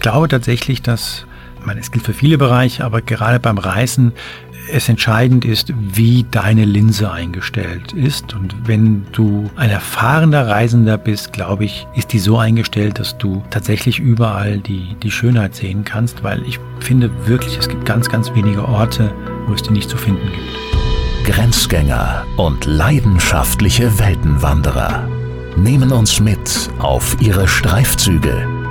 ich glaube tatsächlich, dass, ich meine, es gilt für viele Bereiche, aber gerade beim Reisen es entscheidend ist, wie deine Linse eingestellt ist. Und wenn du ein erfahrener Reisender bist, glaube ich, ist die so eingestellt, dass du tatsächlich überall die, die Schönheit sehen kannst, weil ich finde wirklich, es gibt ganz, ganz wenige Orte, wo es die nicht zu finden gibt. Grenzgänger und leidenschaftliche Weltenwanderer nehmen uns mit auf ihre Streifzüge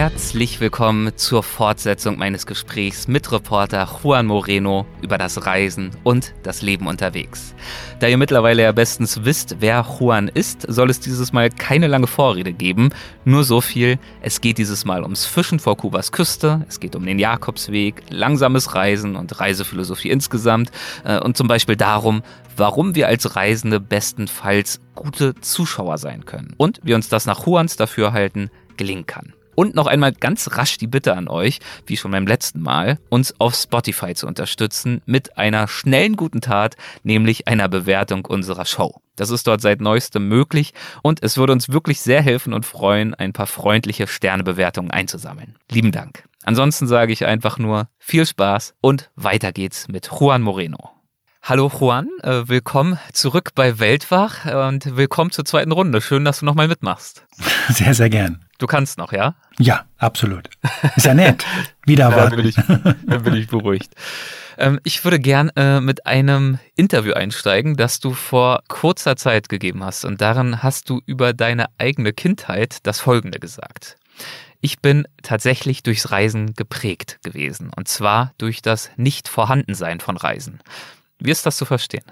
Herzlich willkommen zur Fortsetzung meines Gesprächs mit Reporter Juan Moreno über das Reisen und das Leben unterwegs. Da ihr mittlerweile ja bestens wisst, wer Juan ist, soll es dieses Mal keine lange Vorrede geben. Nur so viel, es geht dieses Mal ums Fischen vor Kubas Küste, es geht um den Jakobsweg, langsames Reisen und Reisephilosophie insgesamt äh, und zum Beispiel darum, warum wir als Reisende bestenfalls gute Zuschauer sein können und wie uns das nach Juans Dafürhalten gelingen kann. Und noch einmal ganz rasch die Bitte an euch, wie schon beim letzten Mal, uns auf Spotify zu unterstützen mit einer schnellen guten Tat, nämlich einer Bewertung unserer Show. Das ist dort seit neuestem möglich und es würde uns wirklich sehr helfen und freuen, ein paar freundliche Sternebewertungen einzusammeln. Lieben Dank. Ansonsten sage ich einfach nur viel Spaß und weiter geht's mit Juan Moreno. Hallo Juan, äh, willkommen zurück bei Weltwach und willkommen zur zweiten Runde. Schön, dass du nochmal mitmachst. Sehr, sehr gern. Du kannst noch, ja? Ja, absolut. Ist ja nett. Wieder ja, bin ich, dann bin ich beruhigt. Ähm, ich würde gern äh, mit einem Interview einsteigen, das du vor kurzer Zeit gegeben hast. Und darin hast du über deine eigene Kindheit das Folgende gesagt. Ich bin tatsächlich durchs Reisen geprägt gewesen. Und zwar durch das Nicht-Vorhandensein von Reisen. Wie ist das zu verstehen?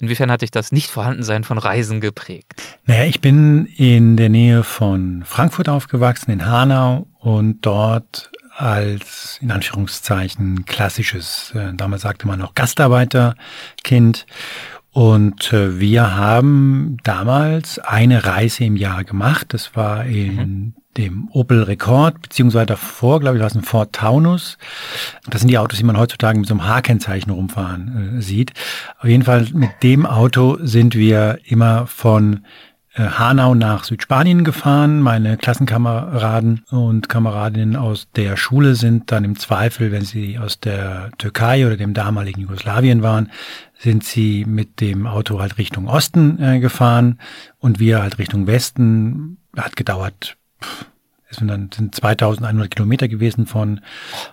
Inwiefern hat dich das Nicht-Vorhandensein von Reisen geprägt? Naja, ich bin in der Nähe von Frankfurt aufgewachsen, in Hanau und dort als in Anführungszeichen klassisches, äh, damals sagte man noch Gastarbeiterkind. Und äh, wir haben damals eine Reise im Jahr gemacht. Das war in mhm dem Opel Rekord, beziehungsweise davor, glaube ich, war es ein Ford Taunus. Das sind die Autos, die man heutzutage mit so einem H-Kennzeichen rumfahren äh, sieht. Auf jeden Fall mit dem Auto sind wir immer von äh, Hanau nach Südspanien gefahren. Meine Klassenkameraden und Kameradinnen aus der Schule sind dann im Zweifel, wenn sie aus der Türkei oder dem damaligen Jugoslawien waren, sind sie mit dem Auto halt Richtung Osten äh, gefahren und wir halt Richtung Westen. Hat gedauert es sind dann sind 2100 Kilometer gewesen von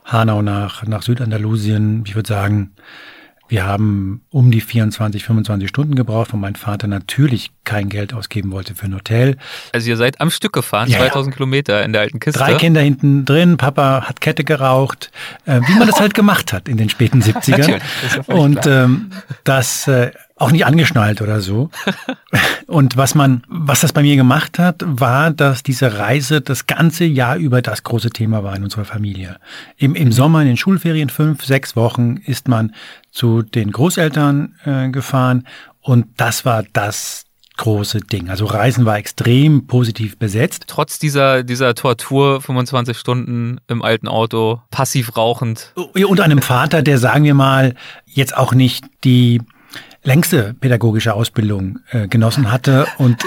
Hanau nach, nach Südandalusien. Ich würde sagen, wir haben um die 24, 25 Stunden gebraucht, weil mein Vater natürlich kein Geld ausgeben wollte für ein Hotel. Also ihr seid am Stück gefahren, ja, 2000 Kilometer in der alten Kiste. Drei Kinder hinten drin, Papa hat Kette geraucht, äh, wie man das halt gemacht hat in den späten 70ern. Und ähm, das äh, auch nicht angeschnallt oder so. Und was man, was das bei mir gemacht hat, war, dass diese Reise das ganze Jahr über das große Thema war in unserer Familie. Im, im Sommer in den Schulferien fünf, sechs Wochen ist man zu den Großeltern äh, gefahren und das war das große Ding. Also Reisen war extrem positiv besetzt. Trotz dieser, dieser Tortur, 25 Stunden im alten Auto, passiv rauchend. Und einem Vater, der, sagen wir mal, jetzt auch nicht die längste pädagogische Ausbildung äh, genossen hatte und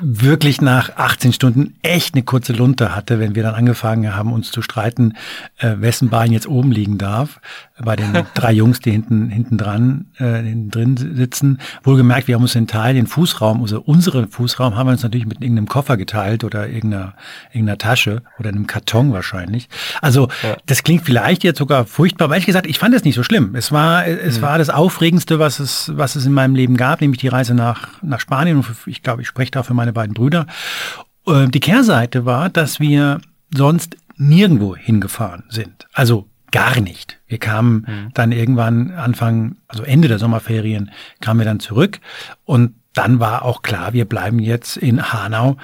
wirklich nach 18 Stunden echt eine kurze Lunte hatte, wenn wir dann angefangen haben, uns zu streiten, äh, wessen Bein jetzt oben liegen darf, bei den drei Jungs, die hinten, hinten dran, äh, hinten drin sitzen. Wohlgemerkt, wir haben uns den Teil, den Fußraum, also unseren Fußraum haben wir uns natürlich mit irgendeinem Koffer geteilt oder irgendeiner, irgendeiner Tasche oder einem Karton wahrscheinlich. Also, ja. das klingt vielleicht jetzt sogar furchtbar, aber ehrlich gesagt, ich fand es nicht so schlimm. Es war, es mhm. war das Aufregendste, was es, was es in meinem Leben gab, nämlich die Reise nach, nach Spanien. Und ich glaube, ich spreche da für meine beiden Brüder. Äh, die Kehrseite war, dass wir sonst nirgendwo hingefahren sind. Also gar nicht. Wir kamen mhm. dann irgendwann Anfang, also Ende der Sommerferien, kamen wir dann zurück und dann war auch klar, wir bleiben jetzt in Hanau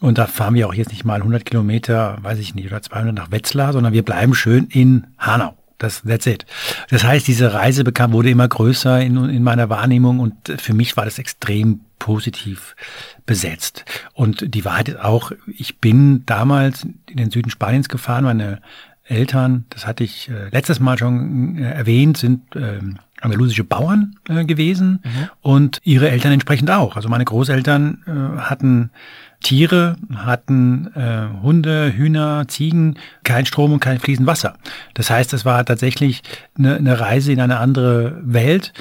und da fahren wir auch jetzt nicht mal 100 Kilometer, weiß ich nicht, oder 200 nach Wetzlar, sondern wir bleiben schön in Hanau. Das, that's it. Das heißt, diese Reise bekam, wurde immer größer in, in meiner Wahrnehmung und für mich war das extrem positiv besetzt. Und die Wahrheit ist auch, ich bin damals in den Süden Spaniens gefahren, meine Eltern, das hatte ich äh, letztes Mal schon äh, erwähnt, sind äh, andalusische Bauern äh, gewesen mhm. und ihre Eltern entsprechend auch. Also meine Großeltern äh, hatten Tiere, hatten äh, Hunde, Hühner, Ziegen, kein Strom und kein fließend Wasser. Das heißt, es war tatsächlich eine, eine Reise in eine andere Welt.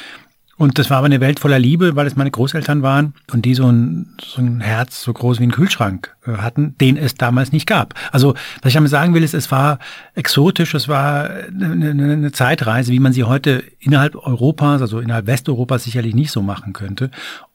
Und das war aber eine Welt voller Liebe, weil es meine Großeltern waren und die so ein, so ein Herz so groß wie ein Kühlschrank äh, hatten, den es damals nicht gab. Also was ich damit sagen will, ist, es war exotisch, es war eine, eine Zeitreise, wie man sie heute innerhalb Europas, also innerhalb Westeuropas sicherlich nicht so machen könnte.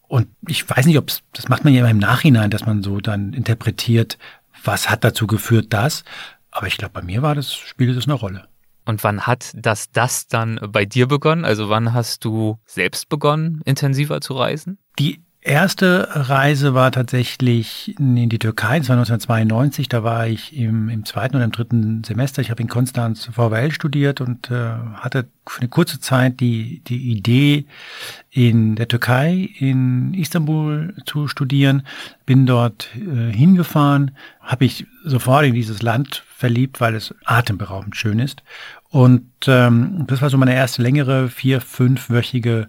Und ich weiß nicht, ob das macht man ja immer im Nachhinein, dass man so dann interpretiert, was hat dazu geführt, das. Aber ich glaube, bei mir war das, spielte das eine Rolle. Und wann hat das das dann bei dir begonnen? Also wann hast du selbst begonnen, intensiver zu reisen? Die erste Reise war tatsächlich in die Türkei, das war 1992, da war ich im, im zweiten oder im dritten Semester. Ich habe in Konstanz VWL studiert und äh, hatte für eine kurze Zeit die, die Idee, in der Türkei, in Istanbul zu studieren. Bin dort äh, hingefahren, habe ich sofort in dieses Land verliebt, weil es atemberaubend schön ist. Und ähm, das war so meine erste längere, vier-, fünfwöchige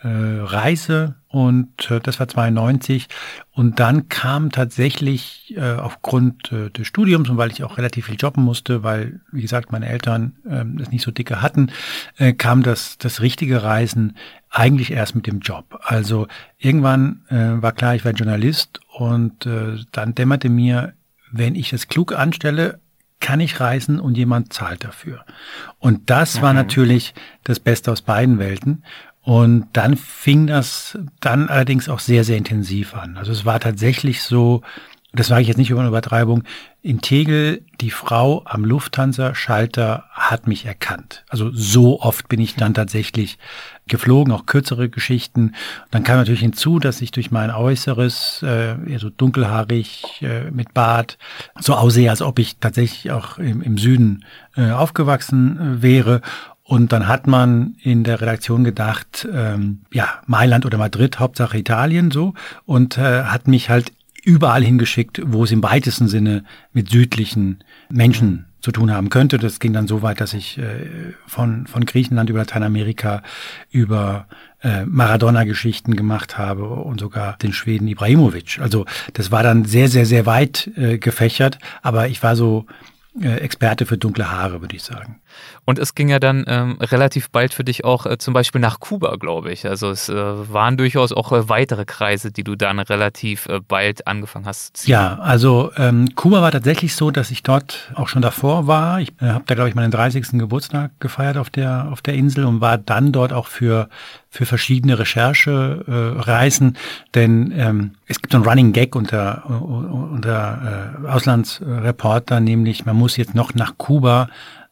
äh, Reise und äh, das war 92 und dann kam tatsächlich äh, aufgrund äh, des Studiums und weil ich auch relativ viel jobben musste, weil wie gesagt meine Eltern äh, das nicht so dicke hatten, äh, kam das das richtige Reisen eigentlich erst mit dem Job. Also irgendwann äh, war klar, ich werde Journalist und äh, dann dämmerte mir, wenn ich es klug anstelle, kann ich reisen und jemand zahlt dafür. Und das mhm. war natürlich das Beste aus beiden Welten. Und dann fing das dann allerdings auch sehr, sehr intensiv an. Also es war tatsächlich so, das sage ich jetzt nicht über eine Übertreibung, in Tegel, die Frau am Lufthansa-Schalter hat mich erkannt. Also so oft bin ich dann tatsächlich geflogen, auch kürzere Geschichten. Dann kam natürlich hinzu, dass ich durch mein Äußeres, äh, so dunkelhaarig, äh, mit Bart, so aussehe, als ob ich tatsächlich auch im, im Süden äh, aufgewachsen äh, wäre. Und dann hat man in der Redaktion gedacht, ähm, ja, Mailand oder Madrid, Hauptsache Italien so, und äh, hat mich halt überall hingeschickt, wo es im weitesten Sinne mit südlichen Menschen zu tun haben könnte. Das ging dann so weit, dass ich äh, von, von Griechenland über Lateinamerika über äh, Maradona-Geschichten gemacht habe und sogar den Schweden Ibrahimovic. Also das war dann sehr, sehr, sehr weit äh, gefächert, aber ich war so äh, Experte für dunkle Haare, würde ich sagen. Und es ging ja dann ähm, relativ bald für dich auch äh, zum Beispiel nach Kuba, glaube ich. Also es äh, waren durchaus auch äh, weitere Kreise, die du dann relativ äh, bald angefangen hast zu ziehen. Ja, also ähm, Kuba war tatsächlich so, dass ich dort auch schon davor war. Ich äh, habe da, glaube ich, meinen 30. Geburtstag gefeiert auf der, auf der Insel und war dann dort auch für für verschiedene Recherchereisen, äh, denn ähm, es gibt einen Running Gag unter, unter äh, Auslandsreporter, nämlich man muss jetzt noch nach Kuba,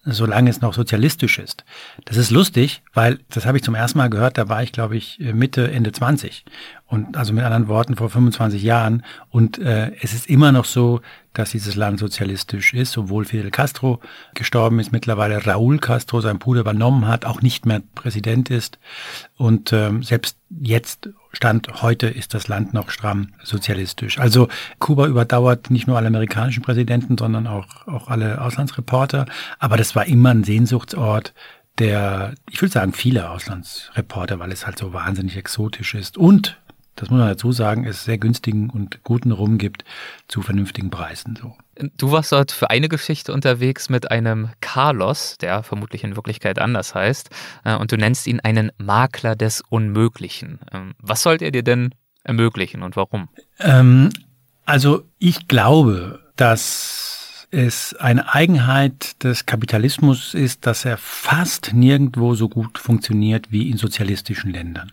solange es noch sozialistisch ist. Das ist lustig, weil das habe ich zum ersten Mal gehört, da war ich, glaube ich, Mitte, Ende 20. Und also mit anderen Worten vor 25 Jahren. Und äh, es ist immer noch so, dass dieses Land sozialistisch ist, obwohl Fidel Castro gestorben ist, mittlerweile Raúl Castro sein Bruder übernommen hat, auch nicht mehr Präsident ist. Und ähm, selbst jetzt, Stand heute, ist das Land noch stramm sozialistisch. Also Kuba überdauert nicht nur alle amerikanischen Präsidenten, sondern auch, auch alle Auslandsreporter. Aber das war immer ein Sehnsuchtsort der, ich würde sagen, viele Auslandsreporter, weil es halt so wahnsinnig exotisch ist und das muss man dazu sagen, es sehr günstigen und guten Rum gibt zu vernünftigen Preisen. So. Du warst dort für eine Geschichte unterwegs mit einem Carlos, der vermutlich in Wirklichkeit anders heißt, äh, und du nennst ihn einen Makler des Unmöglichen. Ähm, was sollt er dir denn ermöglichen und warum? Ähm, also ich glaube, dass es eine Eigenheit des Kapitalismus ist, dass er fast nirgendwo so gut funktioniert wie in sozialistischen Ländern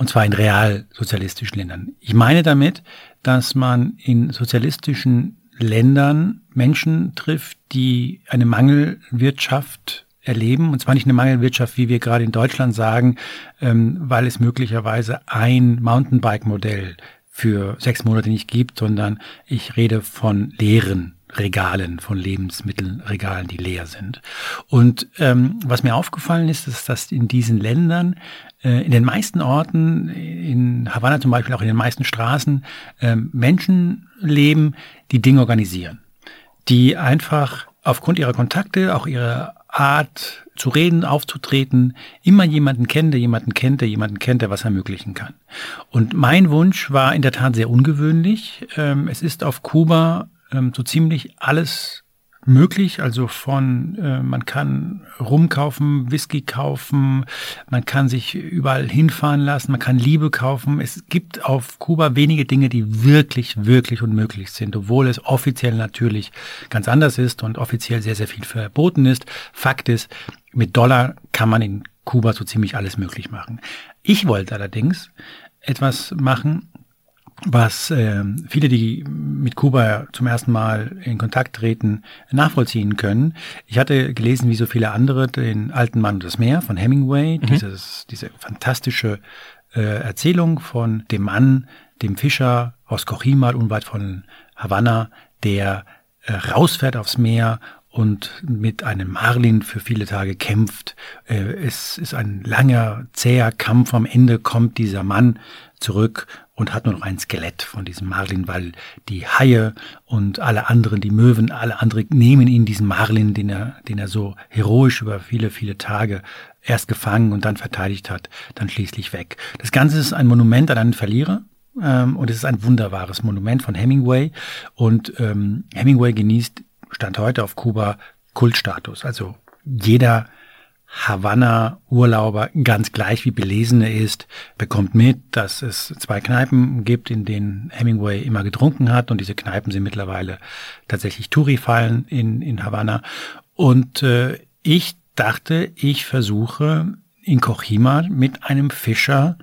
und zwar in realsozialistischen Ländern. Ich meine damit, dass man in sozialistischen Ländern Menschen trifft, die eine Mangelwirtschaft erleben, und zwar nicht eine Mangelwirtschaft, wie wir gerade in Deutschland sagen, ähm, weil es möglicherweise ein Mountainbike-Modell für sechs Monate nicht gibt, sondern ich rede von leeren Regalen, von Lebensmittelregalen, die leer sind. Und ähm, was mir aufgefallen ist, ist, dass in diesen Ländern, in den meisten Orten, in Havanna zum Beispiel, auch in den meisten Straßen, äh, Menschen leben, die Dinge organisieren, die einfach aufgrund ihrer Kontakte, auch ihrer Art zu reden, aufzutreten, immer jemanden kennen, der jemanden kennt, der jemanden kennt, der was ermöglichen kann. Und mein Wunsch war in der Tat sehr ungewöhnlich. Ähm, es ist auf Kuba ähm, so ziemlich alles möglich. Also von, äh, man kann Rum kaufen, Whisky kaufen, man kann sich überall hinfahren lassen, man kann Liebe kaufen. Es gibt auf Kuba wenige Dinge, die wirklich, wirklich unmöglich sind, obwohl es offiziell natürlich ganz anders ist und offiziell sehr, sehr viel verboten ist. Fakt ist, mit Dollar kann man in Kuba so ziemlich alles möglich machen. Ich wollte allerdings etwas machen, was äh, viele, die mit Kuba zum ersten Mal in Kontakt treten, nachvollziehen können. Ich hatte gelesen, wie so viele andere, den Alten Mann und das Meer von Hemingway, mhm. dieses, diese fantastische äh, Erzählung von dem Mann, dem Fischer aus Cochimal, unweit von Havanna, der äh, rausfährt aufs Meer und mit einem Marlin für viele Tage kämpft. Äh, es ist ein langer, zäher Kampf. Am Ende kommt dieser Mann zurück und hat nur noch ein Skelett von diesem Marlin, weil die Haie und alle anderen, die Möwen, alle anderen nehmen ihn diesen Marlin, den er, den er so heroisch über viele, viele Tage erst gefangen und dann verteidigt hat, dann schließlich weg. Das Ganze ist ein Monument an einen Verlierer, ähm, und es ist ein wunderbares Monument von Hemingway. Und ähm, Hemingway genießt, Stand heute auf Kuba, Kultstatus. Also jeder Havanna-Urlauber, ganz gleich wie belesen er ist, bekommt mit, dass es zwei Kneipen gibt, in denen Hemingway immer getrunken hat. Und diese Kneipen sind mittlerweile tatsächlich Touri-Fallen in, in Havanna. Und äh, ich dachte, ich versuche in Kochima mit einem Fischer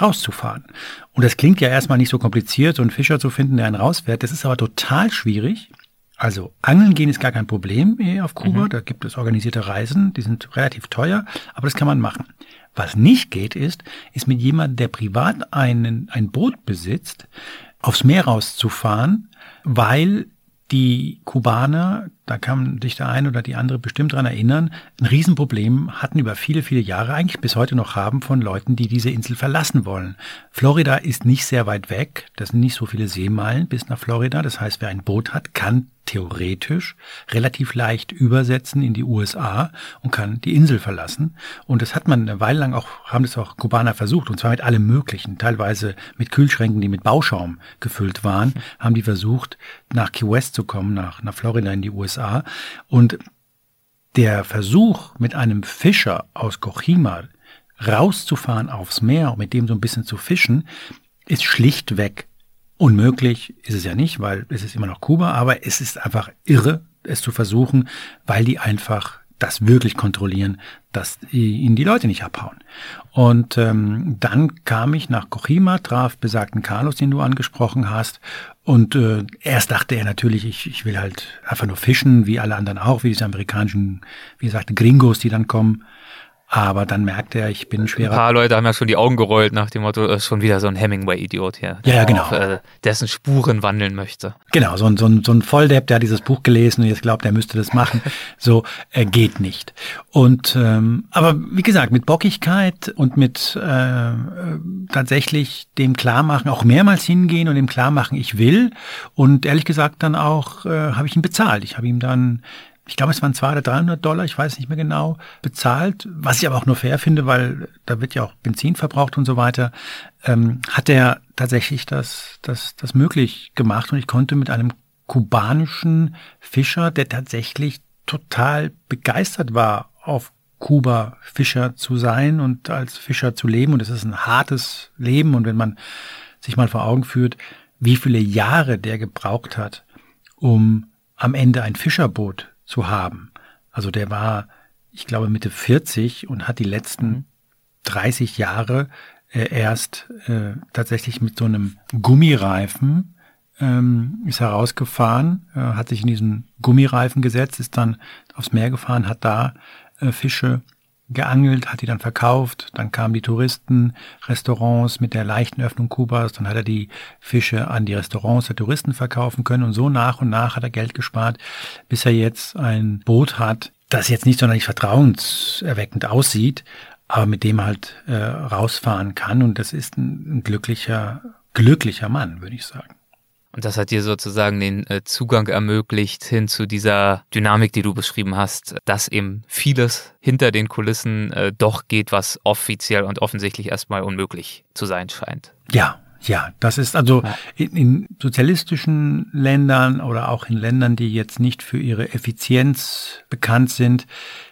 rauszufahren. Und das klingt ja erstmal nicht so kompliziert, so einen Fischer zu finden, der einen rausfährt. Das ist aber total schwierig, also Angeln gehen ist gar kein Problem auf Kuba. Mhm. Da gibt es organisierte Reisen, die sind relativ teuer, aber das kann man machen. Was nicht geht, ist, ist mit jemandem, der privat einen, ein Boot besitzt, aufs Meer rauszufahren, weil die Kubaner, da kann sich der eine oder die andere bestimmt dran erinnern, ein Riesenproblem hatten über viele, viele Jahre, eigentlich bis heute noch haben, von Leuten, die diese Insel verlassen wollen. Florida ist nicht sehr weit weg, das sind nicht so viele Seemeilen bis nach Florida. Das heißt, wer ein Boot hat, kann theoretisch relativ leicht übersetzen in die USA und kann die Insel verlassen. Und das hat man eine Weile lang auch, haben das auch Kubaner versucht, und zwar mit allem Möglichen, teilweise mit Kühlschränken, die mit Bauschaum gefüllt waren, haben die versucht, nach Key West zu kommen, nach, nach Florida in die USA. Und der Versuch, mit einem Fischer aus Cochima rauszufahren aufs Meer und mit dem so ein bisschen zu fischen, ist schlichtweg Unmöglich. Ist es ja nicht, weil es ist immer noch Kuba, aber es ist einfach irre, es zu versuchen, weil die einfach das wirklich kontrollieren, dass ihnen die Leute nicht abhauen. Und ähm, dann kam ich nach Cochima, traf besagten Carlos, den du angesprochen hast. Und äh, erst dachte er natürlich, ich, ich will halt einfach nur fischen, wie alle anderen auch, wie diese amerikanischen, wie gesagt, Gringos, die dann kommen. Aber dann merkte er, ich bin schwerer. Ein paar Leute haben ja schon die Augen gerollt nach dem Motto, ist schon wieder so ein Hemingway-Idiot hier. Ja, ja, genau. Auf, äh, dessen Spuren wandeln möchte. Genau, so ein, so ein, so ein Volldepp, der hat dieses Buch gelesen und jetzt glaubt, er müsste das machen. so äh, geht nicht. Und ähm, aber wie gesagt, mit Bockigkeit und mit äh, tatsächlich dem Klarmachen, auch mehrmals hingehen und dem Klarmachen, ich will. Und ehrlich gesagt dann auch äh, habe ich ihn bezahlt. Ich habe ihm dann ich glaube, es waren 200 oder 300 Dollar, ich weiß nicht mehr genau, bezahlt, was ich aber auch nur fair finde, weil da wird ja auch Benzin verbraucht und so weiter, ähm, hat er tatsächlich das, das, das möglich gemacht. Und ich konnte mit einem kubanischen Fischer, der tatsächlich total begeistert war, auf Kuba Fischer zu sein und als Fischer zu leben. Und es ist ein hartes Leben. Und wenn man sich mal vor Augen führt, wie viele Jahre der gebraucht hat, um am Ende ein Fischerboot zu haben. Also der war, ich glaube, Mitte 40 und hat die letzten 30 mhm. Jahre äh, erst äh, tatsächlich mit so einem Gummireifen ähm, ist herausgefahren, äh, hat sich in diesen Gummireifen gesetzt, ist dann aufs Meer gefahren, hat da äh, Fische geangelt, hat die dann verkauft, dann kamen die Touristen, Restaurants mit der leichten Öffnung Kubas, dann hat er die Fische an die Restaurants der Touristen verkaufen können. Und so nach und nach hat er Geld gespart, bis er jetzt ein Boot hat, das jetzt nicht sonderlich vertrauenserweckend aussieht, aber mit dem halt äh, rausfahren kann. Und das ist ein, ein glücklicher, glücklicher Mann, würde ich sagen. Und das hat dir sozusagen den äh, Zugang ermöglicht hin zu dieser Dynamik, die du beschrieben hast, dass eben vieles hinter den Kulissen äh, doch geht, was offiziell und offensichtlich erstmal unmöglich zu sein scheint. Ja, ja, das ist also in, in, sozialistischen Ländern oder auch in Ländern, die jetzt nicht für ihre Effizienz bekannt sind,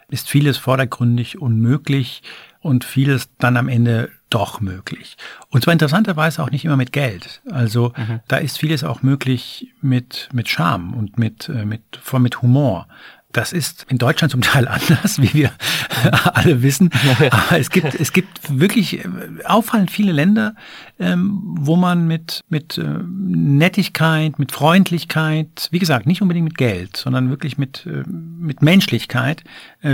ist vieles vordergründig unmöglich und vieles dann am Ende doch möglich. Und zwar interessanterweise auch nicht immer mit Geld. Also mhm. da ist vieles auch möglich mit, mit Charme und mit, äh, mit, vor mit Humor. Das ist in Deutschland zum Teil anders, wie wir alle wissen. Aber es gibt, es gibt wirklich äh, auffallend viele Länder, ähm, wo man mit, mit äh, Nettigkeit, mit Freundlichkeit, wie gesagt, nicht unbedingt mit Geld, sondern wirklich mit, mit Menschlichkeit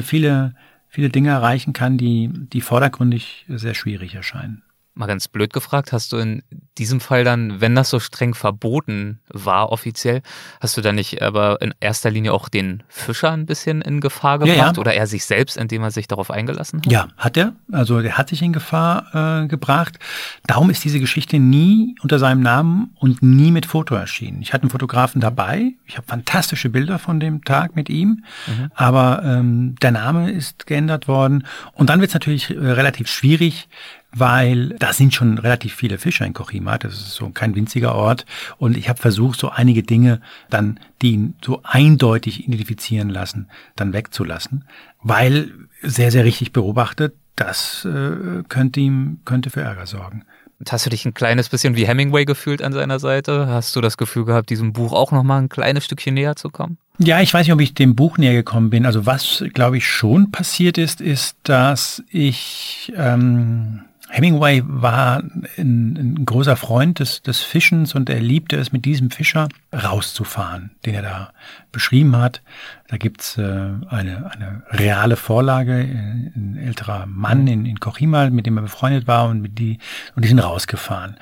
viele viele Dinge erreichen kann, die, die vordergründig sehr schwierig erscheinen. Mal ganz blöd gefragt, hast du in diesem Fall dann, wenn das so streng verboten war offiziell, hast du dann nicht aber in erster Linie auch den Fischer ein bisschen in Gefahr gebracht ja, ja. oder er sich selbst, indem er sich darauf eingelassen hat? Ja, hat er. Also der hat sich in Gefahr äh, gebracht. Darum ist diese Geschichte nie unter seinem Namen und nie mit Foto erschienen. Ich hatte einen Fotografen dabei. Ich habe fantastische Bilder von dem Tag mit ihm, mhm. aber ähm, der Name ist geändert worden. Und dann wird es natürlich äh, relativ schwierig, weil da sind schon relativ viele Fischer in Kochima. Das ist so kein winziger Ort. Und ich habe versucht, so einige Dinge dann, die ihn so eindeutig identifizieren lassen, dann wegzulassen, weil sehr, sehr richtig beobachtet, das äh, könnte ihm, könnte für Ärger sorgen. Hast du dich ein kleines bisschen wie Hemingway gefühlt an seiner Seite? Hast du das Gefühl gehabt, diesem Buch auch noch mal ein kleines Stückchen näher zu kommen? Ja, ich weiß nicht, ob ich dem Buch näher gekommen bin. Also was, glaube ich, schon passiert ist, ist, dass ich ähm, Hemingway war ein, ein, großer Freund des, des Fischens und er liebte es, mit diesem Fischer rauszufahren, den er da beschrieben hat. Da gibt's äh, eine, eine reale Vorlage, äh, ein älterer Mann in, in Kochima, mit dem er befreundet war und, mit die, und die sind rausgefahren.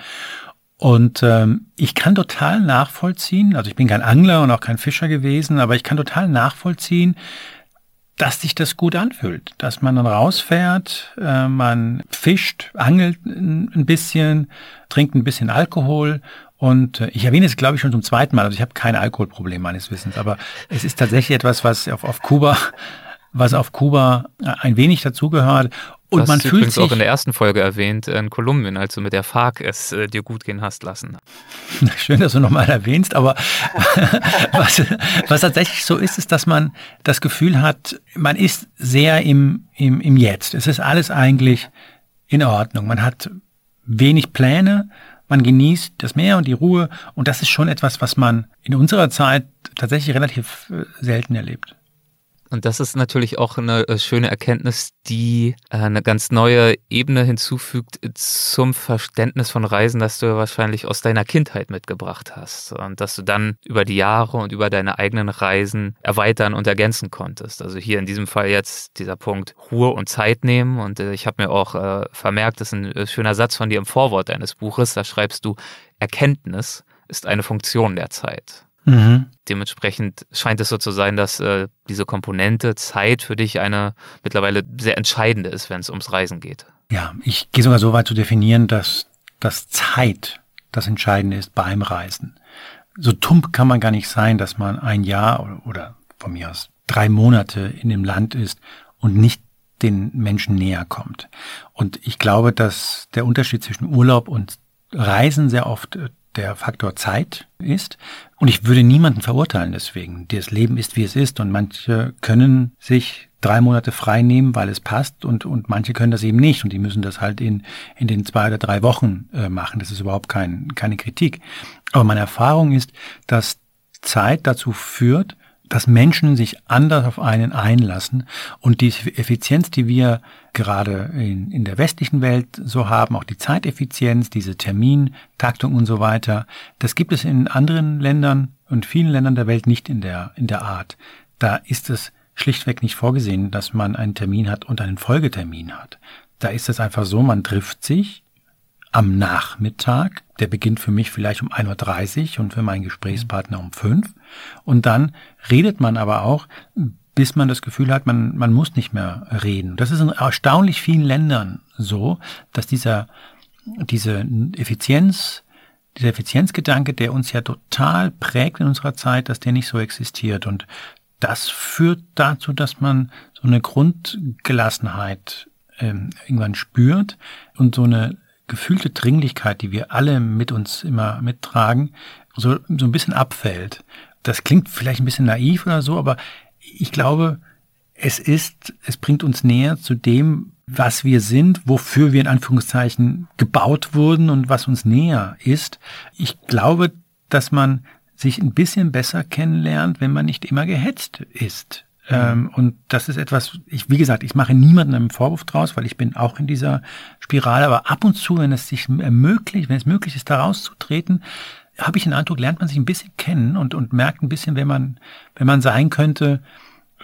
Und ähm, ich kann total nachvollziehen, also ich bin kein Angler und auch kein Fischer gewesen, aber ich kann total nachvollziehen, dass sich das gut anfühlt, dass man dann rausfährt, äh, man fischt, angelt ein bisschen, trinkt ein bisschen Alkohol und äh, ich erwähne es, glaube ich, schon zum zweiten Mal. Also ich habe kein Alkoholproblem meines Wissens, aber es ist tatsächlich etwas, was auf, auf Kuba, was auf Kuba ein wenig dazugehört. Und man fühlt übrigens sich auch in der ersten Folge erwähnt, in Kolumbien, als du mit der FARC es äh, dir gut gehen hast lassen. Schön, dass du nochmal erwähnst, aber was, was tatsächlich so ist, ist, dass man das Gefühl hat, man ist sehr im, im, im Jetzt. Es ist alles eigentlich in Ordnung. Man hat wenig Pläne, man genießt das Meer und die Ruhe und das ist schon etwas, was man in unserer Zeit tatsächlich relativ äh, selten erlebt. Und das ist natürlich auch eine äh, schöne Erkenntnis, die äh, eine ganz neue Ebene hinzufügt zum Verständnis von Reisen, das du ja wahrscheinlich aus deiner Kindheit mitgebracht hast und dass du dann über die Jahre und über deine eigenen Reisen erweitern und ergänzen konntest. Also hier in diesem Fall jetzt dieser Punkt Ruhe und Zeit nehmen und äh, ich habe mir auch vermerkt, das ist ein schöner Satz von dir im Vorwort deines Buches, da schreibst du, Erkenntnis ist eine Funktion der Zeit. Mhm. Dementsprechend scheint es so zu sein, dass äh, diese Komponente Zeit für dich eine mittlerweile sehr entscheidende ist, wenn es ums Reisen geht. Ja, ich gehe sogar so weit zu definieren, dass, dass Zeit das Entscheidende ist beim Reisen. So tump kann man gar nicht sein, dass man ein Jahr oder, oder von mir aus drei Monate in dem Land ist und nicht den Menschen näher kommt. Und ich glaube, dass der Unterschied zwischen Urlaub und Reisen sehr oft äh, der Faktor Zeit ist. Und ich würde niemanden verurteilen deswegen. Das Leben ist, wie es ist. Und manche können sich drei Monate frei nehmen, weil es passt. Und, und manche können das eben nicht. Und die müssen das halt in, in den zwei oder drei Wochen äh, machen. Das ist überhaupt kein, keine Kritik. Aber meine Erfahrung ist, dass Zeit dazu führt, dass Menschen sich anders auf einen einlassen und die Effizienz, die wir gerade in, in der westlichen Welt so haben, auch die Zeiteffizienz, diese Termintaktung und so weiter, das gibt es in anderen Ländern und vielen Ländern der Welt nicht in der, in der Art. Da ist es schlichtweg nicht vorgesehen, dass man einen Termin hat und einen Folgetermin hat. Da ist es einfach so, man trifft sich am Nachmittag, der beginnt für mich vielleicht um 1.30 Uhr und für meinen Gesprächspartner um 5 und dann redet man aber auch, bis man das Gefühl hat, man, man muss nicht mehr reden. Das ist in erstaunlich vielen Ländern so, dass dieser, diese Effizienz, dieser Effizienzgedanke, der uns ja total prägt in unserer Zeit, dass der nicht so existiert. Und das führt dazu, dass man so eine Grundgelassenheit ähm, irgendwann spürt und so eine gefühlte Dringlichkeit, die wir alle mit uns immer mittragen, so, so ein bisschen abfällt. Das klingt vielleicht ein bisschen naiv oder so, aber ich glaube, es ist, es bringt uns näher zu dem, was wir sind, wofür wir in Anführungszeichen gebaut wurden und was uns näher ist. Ich glaube, dass man sich ein bisschen besser kennenlernt, wenn man nicht immer gehetzt ist. Mhm. Ähm, und das ist etwas, ich, wie gesagt, ich mache niemandem einen Vorwurf draus, weil ich bin auch in dieser Spirale, aber ab und zu, wenn es sich ermöglicht, wenn es möglich ist, da rauszutreten, habe ich den Eindruck, lernt man sich ein bisschen kennen und, und merkt ein bisschen, wenn man, wenn man sein könnte,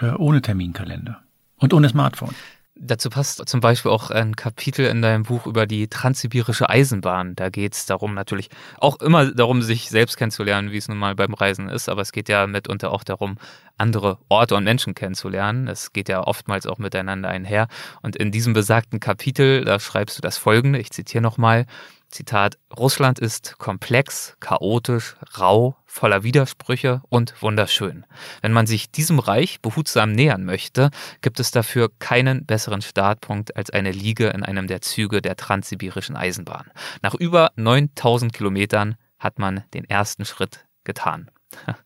äh, ohne Terminkalender und ohne Smartphone. Dazu passt zum Beispiel auch ein Kapitel in deinem Buch über die transsibirische Eisenbahn. Da geht es darum, natürlich auch immer darum, sich selbst kennenzulernen, wie es nun mal beim Reisen ist, aber es geht ja mitunter auch darum, andere Orte und Menschen kennenzulernen. Es geht ja oftmals auch miteinander einher. Und in diesem besagten Kapitel, da schreibst du das folgende, ich zitiere nochmal, Zitat, Russland ist komplex, chaotisch, rau, voller Widersprüche und wunderschön. Wenn man sich diesem Reich behutsam nähern möchte, gibt es dafür keinen besseren Startpunkt als eine Liege in einem der Züge der transsibirischen Eisenbahn. Nach über 9000 Kilometern hat man den ersten Schritt getan.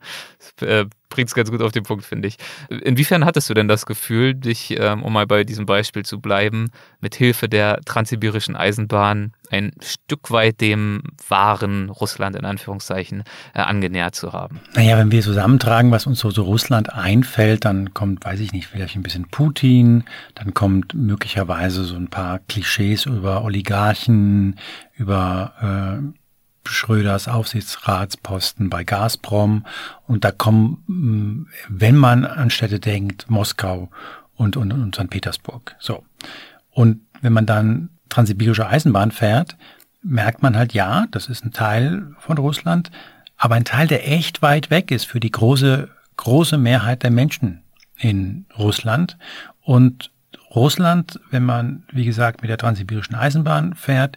Das äh, bringt es ganz gut auf den Punkt, finde ich. Inwiefern hattest du denn das Gefühl, dich, ähm, um mal bei diesem Beispiel zu bleiben, mit Hilfe der transsibirischen Eisenbahn ein Stück weit dem wahren Russland in Anführungszeichen äh, angenähert zu haben? Naja, wenn wir zusammentragen, was uns so, so Russland einfällt, dann kommt, weiß ich nicht, vielleicht ein bisschen Putin, dann kommt möglicherweise so ein paar Klischees über Oligarchen, über äh, Schröders Aufsichtsratsposten bei Gazprom und da kommen, mm, wenn man an Städte denkt, Moskau und, und, und St. Petersburg. So. Und wenn man dann transsibirische Eisenbahn fährt, merkt man halt, ja, das ist ein Teil von Russland, aber ein Teil, der echt weit weg ist für die große, große Mehrheit der Menschen in Russland. Und Russland, wenn man, wie gesagt, mit der transsibirischen Eisenbahn fährt,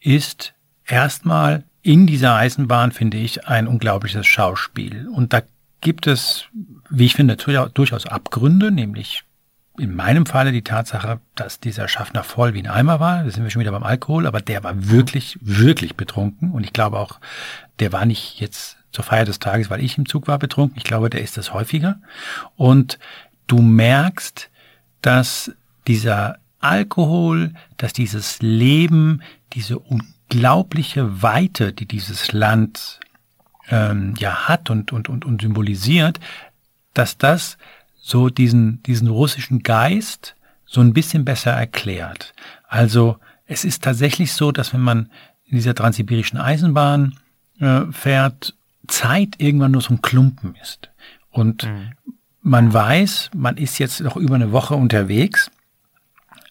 ist erstmal in dieser Eisenbahn finde ich ein unglaubliches Schauspiel. Und da gibt es, wie ich finde, durchaus Abgründe, nämlich in meinem Falle die Tatsache, dass dieser Schaffner voll wie ein Eimer war. Da sind wir schon wieder beim Alkohol, aber der war wirklich, wirklich betrunken. Und ich glaube auch, der war nicht jetzt zur Feier des Tages, weil ich im Zug war betrunken. Ich glaube, der ist das häufiger. Und du merkst, dass dieser Alkohol, dass dieses Leben, diese unglaubliche Weite, die dieses Land ähm, ja hat und, und, und, und symbolisiert, dass das so diesen, diesen russischen Geist so ein bisschen besser erklärt. Also es ist tatsächlich so, dass wenn man in dieser transsibirischen Eisenbahn äh, fährt, Zeit irgendwann nur so ein Klumpen ist. Und mhm. man weiß, man ist jetzt noch über eine Woche unterwegs,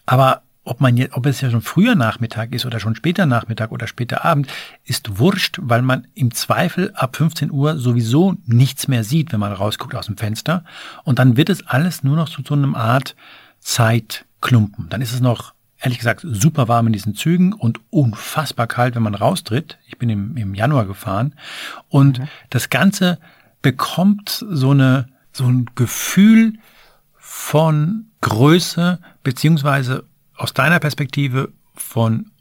aber ob man jetzt, ob es ja schon früher Nachmittag ist oder schon später Nachmittag oder später Abend, ist wurscht, weil man im Zweifel ab 15 Uhr sowieso nichts mehr sieht, wenn man rausguckt aus dem Fenster. Und dann wird es alles nur noch zu so einem Art Zeitklumpen. Dann ist es noch, ehrlich gesagt, super warm in diesen Zügen und unfassbar kalt, wenn man raustritt. Ich bin im, im Januar gefahren. Und mhm. das Ganze bekommt so eine, so ein Gefühl von Größe beziehungsweise aus deiner Perspektive von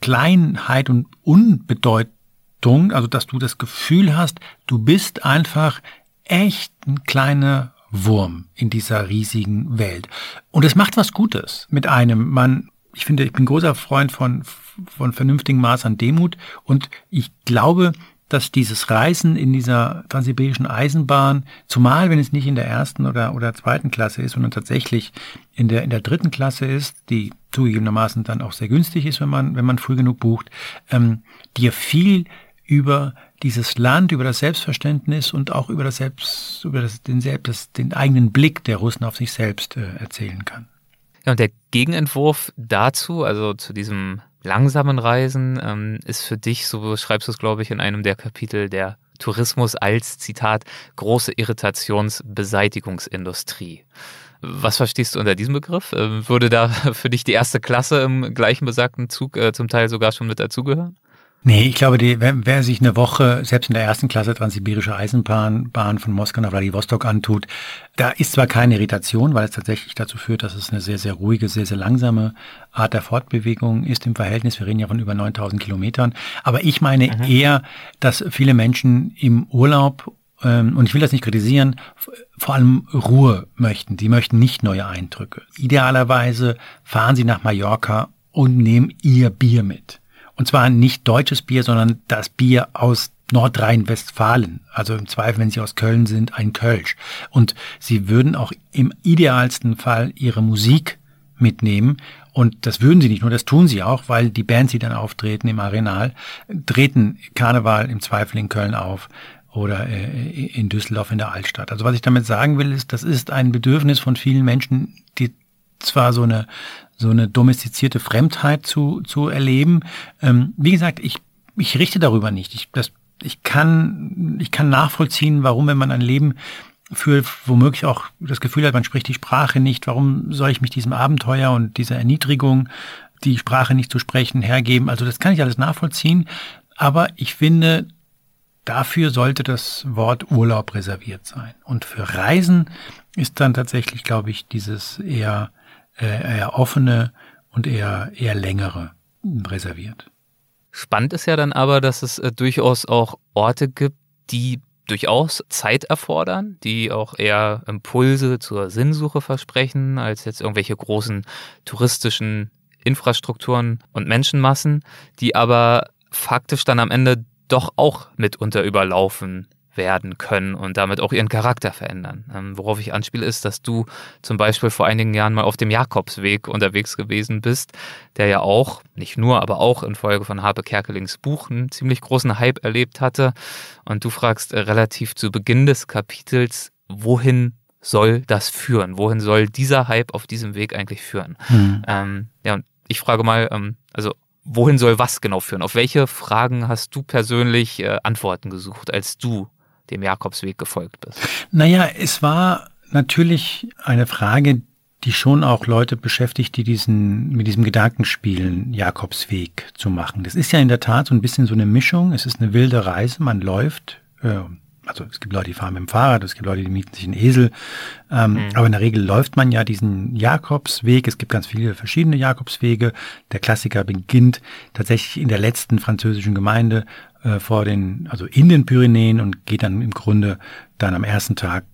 Kleinheit und Unbedeutung, also dass du das Gefühl hast, du bist einfach echt ein kleiner Wurm in dieser riesigen Welt. Und es macht was Gutes mit einem. Man, ich finde, ich bin großer Freund von, von vernünftigem Maß an Demut und ich glaube, dass dieses Reisen in dieser transsibirischen Eisenbahn, zumal wenn es nicht in der ersten oder, oder zweiten Klasse ist, sondern tatsächlich in der, in der dritten Klasse ist, die zugegebenermaßen dann auch sehr günstig ist, wenn man, wenn man früh genug bucht, ähm, dir viel über dieses Land, über das Selbstverständnis und auch über das Selbst, über das, den, selbst, den eigenen Blick der Russen auf sich selbst äh, erzählen kann. Ja, und der Gegenentwurf dazu, also zu diesem langsamen Reisen, ähm, ist für dich, so schreibst du es, glaube ich, in einem der Kapitel, der Tourismus als, Zitat, große Irritationsbeseitigungsindustrie. Was verstehst du unter diesem Begriff? Ähm, würde da für dich die erste Klasse im gleichen besagten Zug äh, zum Teil sogar schon mit dazugehören? Nee, ich glaube, die, wer, wer sich eine Woche selbst in der ersten Klasse transsibirische Eisenbahn Bahn von Moskau nach Vladivostok antut, da ist zwar keine Irritation, weil es tatsächlich dazu führt, dass es eine sehr, sehr ruhige, sehr, sehr langsame Art der Fortbewegung ist im Verhältnis. Wir reden ja von über 9000 Kilometern. Aber ich meine mhm. eher, dass viele Menschen im Urlaub ähm, und ich will das nicht kritisieren, vor allem Ruhe möchten. Die möchten nicht neue Eindrücke. Idealerweise fahren sie nach Mallorca und nehmen ihr Bier mit. Und zwar nicht deutsches Bier, sondern das Bier aus Nordrhein-Westfalen. Also im Zweifel, wenn Sie aus Köln sind, ein Kölsch. Und Sie würden auch im idealsten Fall Ihre Musik mitnehmen. Und das würden sie nicht nur, das tun sie auch, weil die Bands, die dann auftreten im Arenal, treten Karneval im Zweifel in Köln auf oder äh, in Düsseldorf in der Altstadt. Also was ich damit sagen will, ist, das ist ein Bedürfnis von vielen Menschen, die zwar so eine so eine domestizierte Fremdheit zu, zu erleben. Ähm, wie gesagt, ich, ich richte darüber nicht. Ich, das, ich, kann, ich kann nachvollziehen, warum, wenn man ein Leben führt, womöglich auch das Gefühl hat, man spricht die Sprache nicht, warum soll ich mich diesem Abenteuer und dieser Erniedrigung, die Sprache nicht zu sprechen, hergeben. Also das kann ich alles nachvollziehen. Aber ich finde, dafür sollte das Wort Urlaub reserviert sein. Und für Reisen ist dann tatsächlich, glaube ich, dieses eher äh, eher offene und eher, eher längere reserviert. Spannend ist ja dann aber, dass es äh, durchaus auch Orte gibt, die durchaus Zeit erfordern, die auch eher Impulse zur Sinnsuche versprechen, als jetzt irgendwelche großen touristischen Infrastrukturen und Menschenmassen, die aber faktisch dann am Ende doch auch mitunter überlaufen werden können und damit auch ihren Charakter verändern. Ähm, worauf ich anspiele, ist, dass du zum Beispiel vor einigen Jahren mal auf dem Jakobsweg unterwegs gewesen bist, der ja auch, nicht nur, aber auch infolge von Harpe Kerkelings Buch einen ziemlich großen Hype erlebt hatte. Und du fragst äh, relativ zu Beginn des Kapitels, wohin soll das führen? Wohin soll dieser Hype auf diesem Weg eigentlich führen? Hm. Ähm, ja, und ich frage mal, ähm, also wohin soll was genau führen? Auf welche Fragen hast du persönlich äh, Antworten gesucht, als du dem Jakobsweg gefolgt bist? Naja, es war natürlich eine Frage, die schon auch Leute beschäftigt, die diesen, mit diesem Gedanken spielen, Jakobsweg zu machen. Das ist ja in der Tat so ein bisschen so eine Mischung. Es ist eine wilde Reise. Man läuft, äh, also es gibt Leute, die fahren mit dem Fahrrad, es gibt Leute, die mieten sich einen Esel. Ähm, mhm. Aber in der Regel läuft man ja diesen Jakobsweg. Es gibt ganz viele verschiedene Jakobswege. Der Klassiker beginnt tatsächlich in der letzten französischen Gemeinde äh, vor den, also in den Pyrenäen und geht dann im Grunde dann am ersten Tag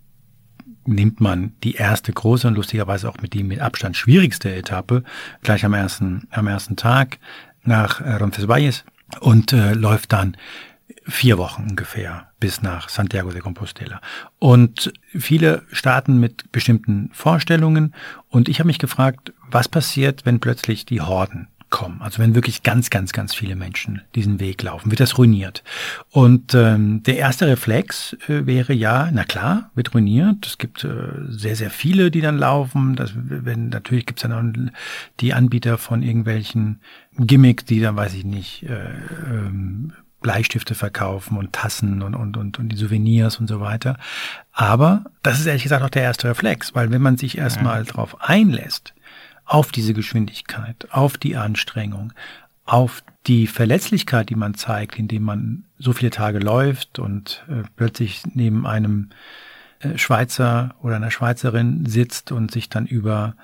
nimmt man die erste große und lustigerweise auch mit die mit Abstand schwierigste Etappe gleich am ersten, am ersten Tag nach äh, Roncesvalles und äh, läuft dann vier Wochen ungefähr bis nach Santiago de Compostela. Und viele starten mit bestimmten Vorstellungen und ich habe mich gefragt, was passiert, wenn plötzlich die Horden kommen. Also wenn wirklich ganz, ganz, ganz viele Menschen diesen Weg laufen, wird das ruiniert. Und ähm, der erste Reflex äh, wäre ja, na klar, wird ruiniert. Es gibt äh, sehr, sehr viele, die dann laufen. Das, wenn, natürlich gibt es dann auch die Anbieter von irgendwelchen Gimmicks, die dann, weiß ich nicht, äh, ähm, Bleistifte verkaufen und Tassen und, und, und, und die Souvenirs und so weiter. Aber das ist ehrlich gesagt auch der erste Reflex, weil wenn man sich erstmal mhm. drauf einlässt, auf diese Geschwindigkeit, auf die Anstrengung, auf die Verletzlichkeit, die man zeigt, indem man so viele Tage läuft und äh, plötzlich neben einem äh, Schweizer oder einer Schweizerin sitzt und sich dann über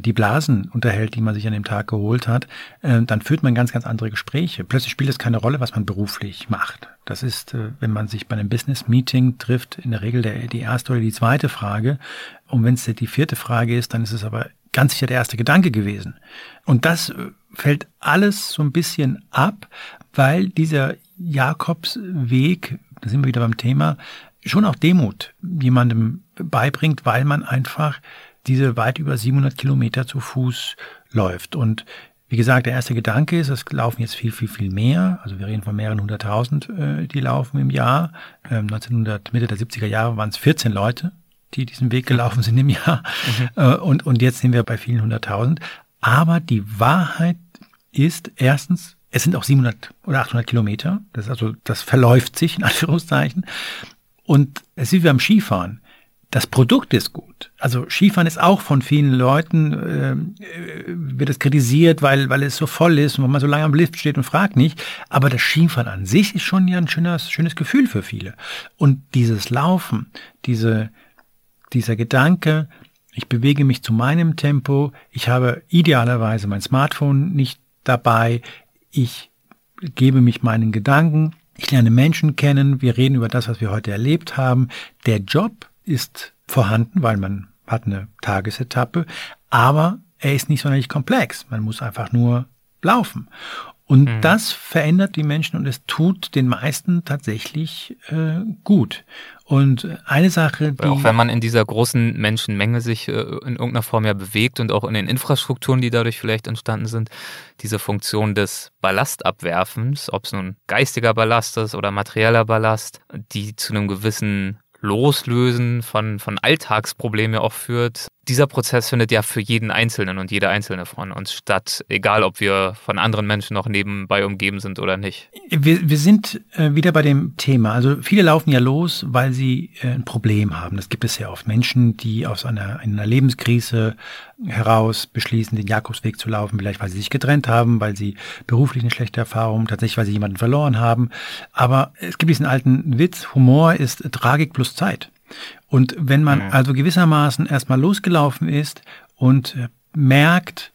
die Blasen unterhält, die man sich an dem Tag geholt hat, äh, dann führt man ganz, ganz andere Gespräche. Plötzlich spielt es keine Rolle, was man beruflich macht. Das ist, äh, wenn man sich bei einem Business-Meeting trifft, in der Regel die erste oder die zweite Frage. Und wenn es die vierte Frage ist, dann ist es aber ganz sicher der erste Gedanke gewesen. Und das äh, fällt alles so ein bisschen ab, weil dieser Jakobsweg, da sind wir wieder beim Thema, schon auch Demut jemandem beibringt, weil man einfach diese weit über 700 Kilometer zu Fuß läuft. Und Wie gesagt, der erste Gedanke ist, es laufen jetzt viel, viel, viel mehr. Also wir reden von mehreren hunderttausend, äh, die laufen im Jahr. Ähm, 1900, Mitte der 70er Jahre waren es 14 Leute, die diesen Weg gelaufen sind im Jahr. Mhm. Äh, und, und jetzt sind wir bei vielen hunderttausend. Aber die Wahrheit ist erstens, es sind auch 700 oder 800 Kilometer. Das also, das verläuft sich in Anführungszeichen. Und es ist wie beim Skifahren. Das Produkt ist gut. Also Skifahren ist auch von vielen Leuten, äh, wird es kritisiert, weil, weil es so voll ist und man so lange am Lift steht und fragt nicht. Aber das Skifahren an sich ist schon ja ein schönes, schönes Gefühl für viele. Und dieses Laufen, diese, dieser Gedanke, ich bewege mich zu meinem Tempo, ich habe idealerweise mein Smartphone nicht dabei, ich gebe mich meinen Gedanken, ich lerne Menschen kennen, wir reden über das, was wir heute erlebt haben. Der Job ist vorhanden, weil man hat eine Tagesetappe, aber er ist nicht sonderlich komplex. Man muss einfach nur laufen. Und mhm. das verändert die Menschen und es tut den meisten tatsächlich äh, gut. Und eine Sache, die. Auch wenn man in dieser großen Menschenmenge sich äh, in irgendeiner Form ja bewegt und auch in den Infrastrukturen, die dadurch vielleicht entstanden sind, diese Funktion des Ballastabwerfens, ob es nun geistiger Ballast ist oder materieller Ballast, die zu einem gewissen Loslösen von, von Alltagsproblemen auch führt. Dieser Prozess findet ja für jeden Einzelnen und jede Einzelne von uns statt, egal ob wir von anderen Menschen noch nebenbei umgeben sind oder nicht. Wir, wir sind äh, wieder bei dem Thema. Also viele laufen ja los, weil sie äh, ein Problem haben. Das gibt es ja oft. Menschen, die aus einer, einer Lebenskrise heraus beschließen, den Jakobsweg zu laufen, vielleicht weil sie sich getrennt haben, weil sie beruflich eine schlechte Erfahrung, tatsächlich weil sie jemanden verloren haben. Aber es gibt diesen alten Witz, Humor ist Tragik plus Zeit. Und wenn man mhm. also gewissermaßen erstmal losgelaufen ist und merkt,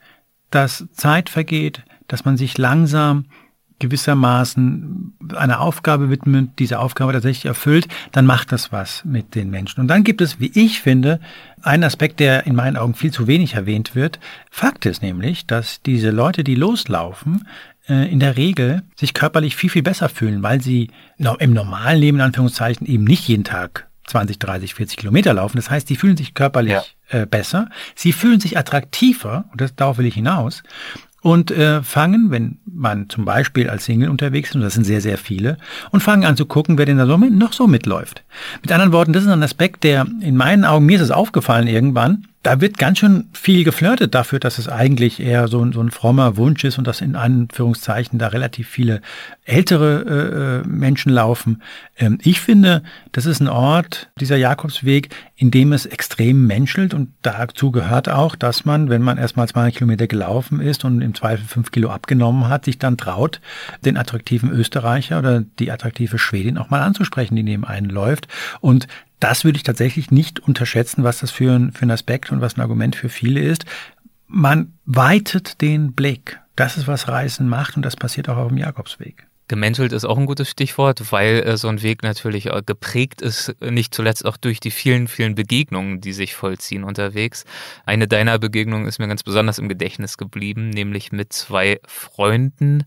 dass Zeit vergeht, dass man sich langsam gewissermaßen einer Aufgabe widmet, diese Aufgabe tatsächlich erfüllt, dann macht das was mit den Menschen. Und dann gibt es, wie ich finde, einen Aspekt, der in meinen Augen viel zu wenig erwähnt wird. Fakt ist nämlich, dass diese Leute, die loslaufen, äh, in der Regel sich körperlich viel, viel besser fühlen, weil sie im normalen Leben, in Anführungszeichen, eben nicht jeden Tag 20, 30, 40 Kilometer laufen. Das heißt, sie fühlen sich körperlich ja. äh, besser, sie fühlen sich attraktiver, und das, darauf will ich hinaus, und äh, fangen, wenn man zum Beispiel als Single unterwegs ist, und das sind sehr, sehr viele, und fangen an zu gucken, wer denn da so mit, noch so mitläuft. Mit anderen Worten, das ist ein Aspekt, der in meinen Augen, mir ist es aufgefallen irgendwann, da wird ganz schön viel geflirtet dafür, dass es eigentlich eher so, so ein frommer Wunsch ist und dass in Anführungszeichen da relativ viele ältere äh, Menschen laufen. Ähm, ich finde, das ist ein Ort, dieser Jakobsweg, in dem es extrem menschelt und dazu gehört auch, dass man, wenn man erstmal 200 Kilometer gelaufen ist und im Zweifel fünf Kilo abgenommen hat, sich dann traut, den attraktiven Österreicher oder die attraktive Schwedin auch mal anzusprechen, die neben einen läuft. Und das würde ich tatsächlich nicht unterschätzen, was das für ein, für ein Aspekt und was ein Argument für viele ist. Man weitet den Blick. Das ist, was Reisen macht und das passiert auch auf dem Jakobsweg. Gemenschelt ist auch ein gutes Stichwort, weil äh, so ein Weg natürlich äh, geprägt ist, nicht zuletzt auch durch die vielen, vielen Begegnungen, die sich vollziehen unterwegs. Eine deiner Begegnungen ist mir ganz besonders im Gedächtnis geblieben, nämlich mit zwei Freunden,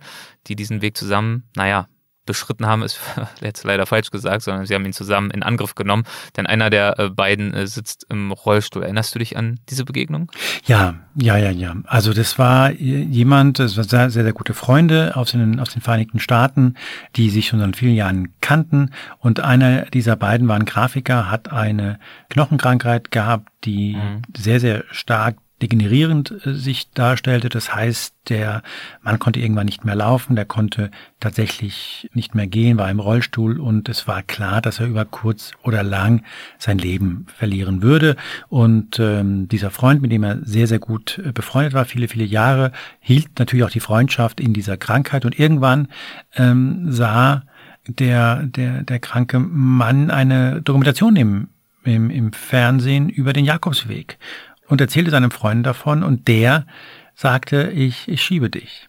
die diesen Weg zusammen, naja, beschritten haben, ist jetzt leider falsch gesagt, sondern sie haben ihn zusammen in Angriff genommen, denn einer der äh, beiden äh, sitzt im Rollstuhl. Erinnerst du dich an diese Begegnung? Ja, ja, ja, ja. Also das war jemand, das war sehr, sehr, sehr gute Freunde aus den, aus den Vereinigten Staaten, die sich schon seit vielen Jahren kannten und einer dieser beiden war ein Grafiker, hat eine Knochenkrankheit gehabt, die mhm. sehr, sehr stark degenerierend äh, sich darstellte. Das heißt, der Mann konnte irgendwann nicht mehr laufen, der konnte tatsächlich nicht mehr gehen, war im Rollstuhl und es war klar, dass er über kurz oder lang sein Leben verlieren würde. Und ähm, dieser Freund, mit dem er sehr, sehr gut äh, befreundet war, viele, viele Jahre, hielt natürlich auch die Freundschaft in dieser Krankheit und irgendwann ähm, sah der, der, der kranke Mann eine Dokumentation im, im, im Fernsehen über den Jakobsweg und erzählte seinem Freund davon und der sagte, ich, ich schiebe dich.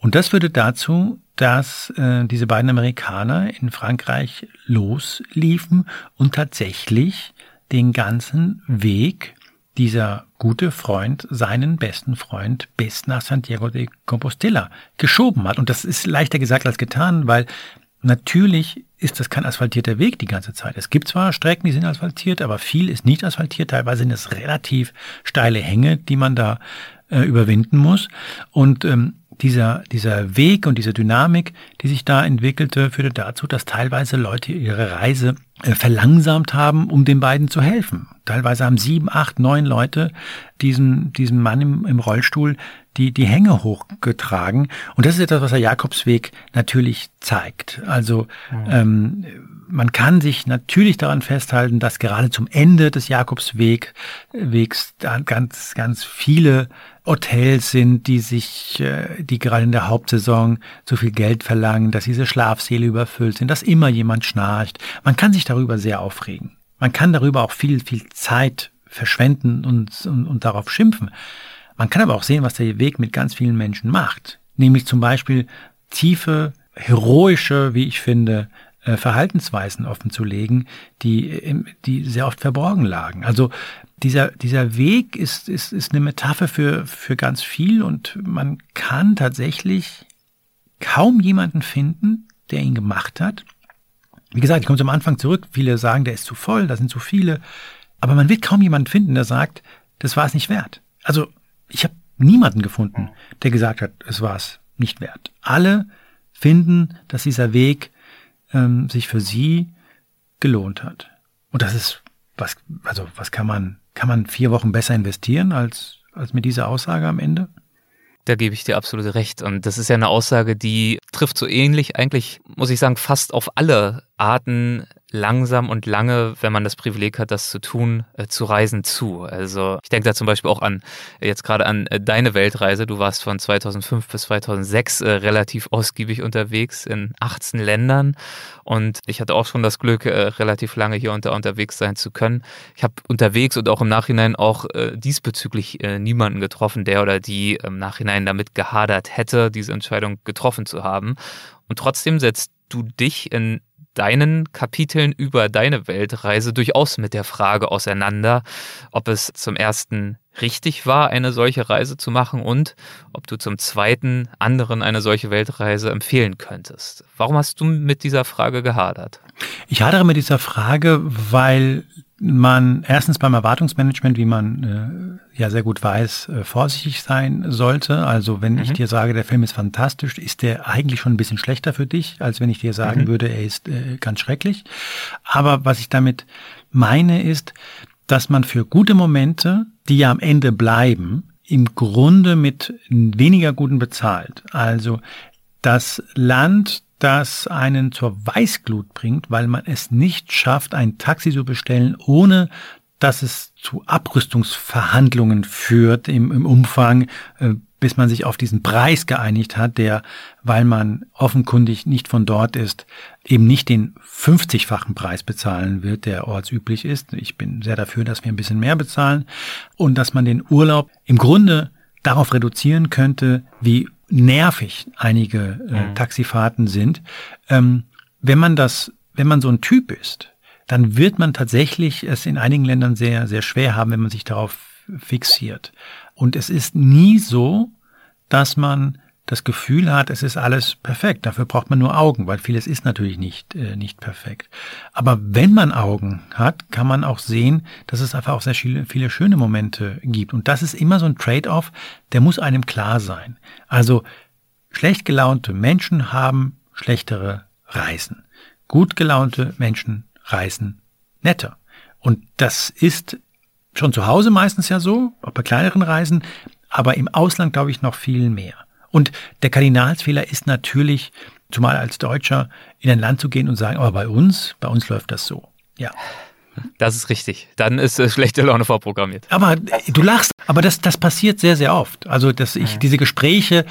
Und das führte dazu, dass äh, diese beiden Amerikaner in Frankreich losliefen und tatsächlich den ganzen Weg dieser gute Freund seinen besten Freund bis nach Santiago de Compostela geschoben hat. Und das ist leichter gesagt als getan, weil Natürlich ist das kein asphaltierter Weg die ganze Zeit. Es gibt zwar Strecken, die sind asphaltiert, aber viel ist nicht asphaltiert. Teilweise sind es relativ steile Hänge, die man da äh, überwinden muss. Und ähm, dieser, dieser Weg und diese Dynamik, die sich da entwickelte, führte dazu, dass teilweise Leute ihre Reise verlangsamt haben, um den beiden zu helfen. Teilweise haben sieben, acht, neun Leute diesen, diesen Mann im, im Rollstuhl die, die Hänge hochgetragen. Und das ist etwas, was der Jakobsweg natürlich zeigt. Also mhm. ähm, man kann sich natürlich daran festhalten, dass gerade zum Ende des Jakobswegs ganz, ganz viele Hotels sind, die sich, äh, die gerade in der Hauptsaison zu viel Geld verlangen, dass diese Schlafsäle überfüllt sind, dass immer jemand schnarcht. Man kann sich darüber sehr aufregen. Man kann darüber auch viel, viel Zeit verschwenden und, und, und darauf schimpfen. Man kann aber auch sehen, was der Weg mit ganz vielen Menschen macht. Nämlich zum Beispiel tiefe, heroische, wie ich finde, äh, Verhaltensweisen offenzulegen, die, die sehr oft verborgen lagen. Also dieser, dieser Weg ist, ist, ist eine Metapher für, für ganz viel und man kann tatsächlich kaum jemanden finden, der ihn gemacht hat. Wie gesagt, ich komme zum Anfang zurück. Viele sagen, der ist zu voll, da sind zu viele. Aber man wird kaum jemanden finden, der sagt, das war es nicht wert. Also ich habe niemanden gefunden, der gesagt hat, es war es nicht wert. Alle finden, dass dieser Weg ähm, sich für sie gelohnt hat. Und das ist was, also was kann man, kann man vier Wochen besser investieren als, als mit dieser Aussage am Ende? Da gebe ich dir absolut recht. Und das ist ja eine Aussage, die trifft so ähnlich eigentlich, muss ich sagen, fast auf alle Arten langsam und lange, wenn man das Privileg hat, das zu tun, äh, zu reisen zu. Also ich denke da zum Beispiel auch an, jetzt gerade an äh, deine Weltreise. Du warst von 2005 bis 2006 äh, relativ ausgiebig unterwegs in 18 Ländern und ich hatte auch schon das Glück, äh, relativ lange hier unter, unterwegs sein zu können. Ich habe unterwegs und auch im Nachhinein auch äh, diesbezüglich äh, niemanden getroffen, der oder die im Nachhinein damit gehadert hätte, diese Entscheidung getroffen zu haben. Und trotzdem setzt du dich in deinen Kapiteln über deine Weltreise durchaus mit der Frage auseinander, ob es zum ersten richtig war, eine solche Reise zu machen und ob du zum zweiten anderen eine solche Weltreise empfehlen könntest. Warum hast du mit dieser Frage gehadert? Ich hadere mit dieser Frage, weil man erstens beim Erwartungsmanagement, wie man äh, ja sehr gut weiß, äh, vorsichtig sein sollte. Also wenn mhm. ich dir sage, der Film ist fantastisch, ist der eigentlich schon ein bisschen schlechter für dich, als wenn ich dir sagen mhm. würde, er ist äh, ganz schrecklich. Aber was ich damit meine ist, dass man für gute Momente, die ja am Ende bleiben, im Grunde mit weniger guten bezahlt. Also das Land, das einen zur Weißglut bringt, weil man es nicht schafft, ein Taxi zu bestellen, ohne dass es zu Abrüstungsverhandlungen führt im, im Umfang, äh, bis man sich auf diesen Preis geeinigt hat, der, weil man offenkundig nicht von dort ist, eben nicht den 50-fachen Preis bezahlen wird, der ortsüblich ist. Ich bin sehr dafür, dass wir ein bisschen mehr bezahlen und dass man den Urlaub im Grunde darauf reduzieren könnte, wie nervig einige äh, mhm. Taxifahrten sind. Ähm, wenn man das, wenn man so ein Typ ist, dann wird man tatsächlich es in einigen Ländern sehr, sehr schwer haben, wenn man sich darauf fixiert. Und es ist nie so, dass man das Gefühl hat, es ist alles perfekt. Dafür braucht man nur Augen, weil vieles ist natürlich nicht, äh, nicht perfekt. Aber wenn man Augen hat, kann man auch sehen, dass es einfach auch sehr viele, viele schöne Momente gibt. Und das ist immer so ein Trade-off, der muss einem klar sein. Also schlecht gelaunte Menschen haben schlechtere Reisen. Gut gelaunte Menschen reisen netter. Und das ist schon zu Hause meistens ja so, auch bei kleineren Reisen, aber im Ausland glaube ich noch viel mehr. Und der Kardinalsfehler ist natürlich, zumal als Deutscher, in ein Land zu gehen und sagen, aber bei uns, bei uns läuft das so. Ja. Das ist richtig. Dann ist äh, schlechte Laune vorprogrammiert. Aber äh, du lachst, aber das, das passiert sehr, sehr oft. Also, dass ich, ja. diese Gespräche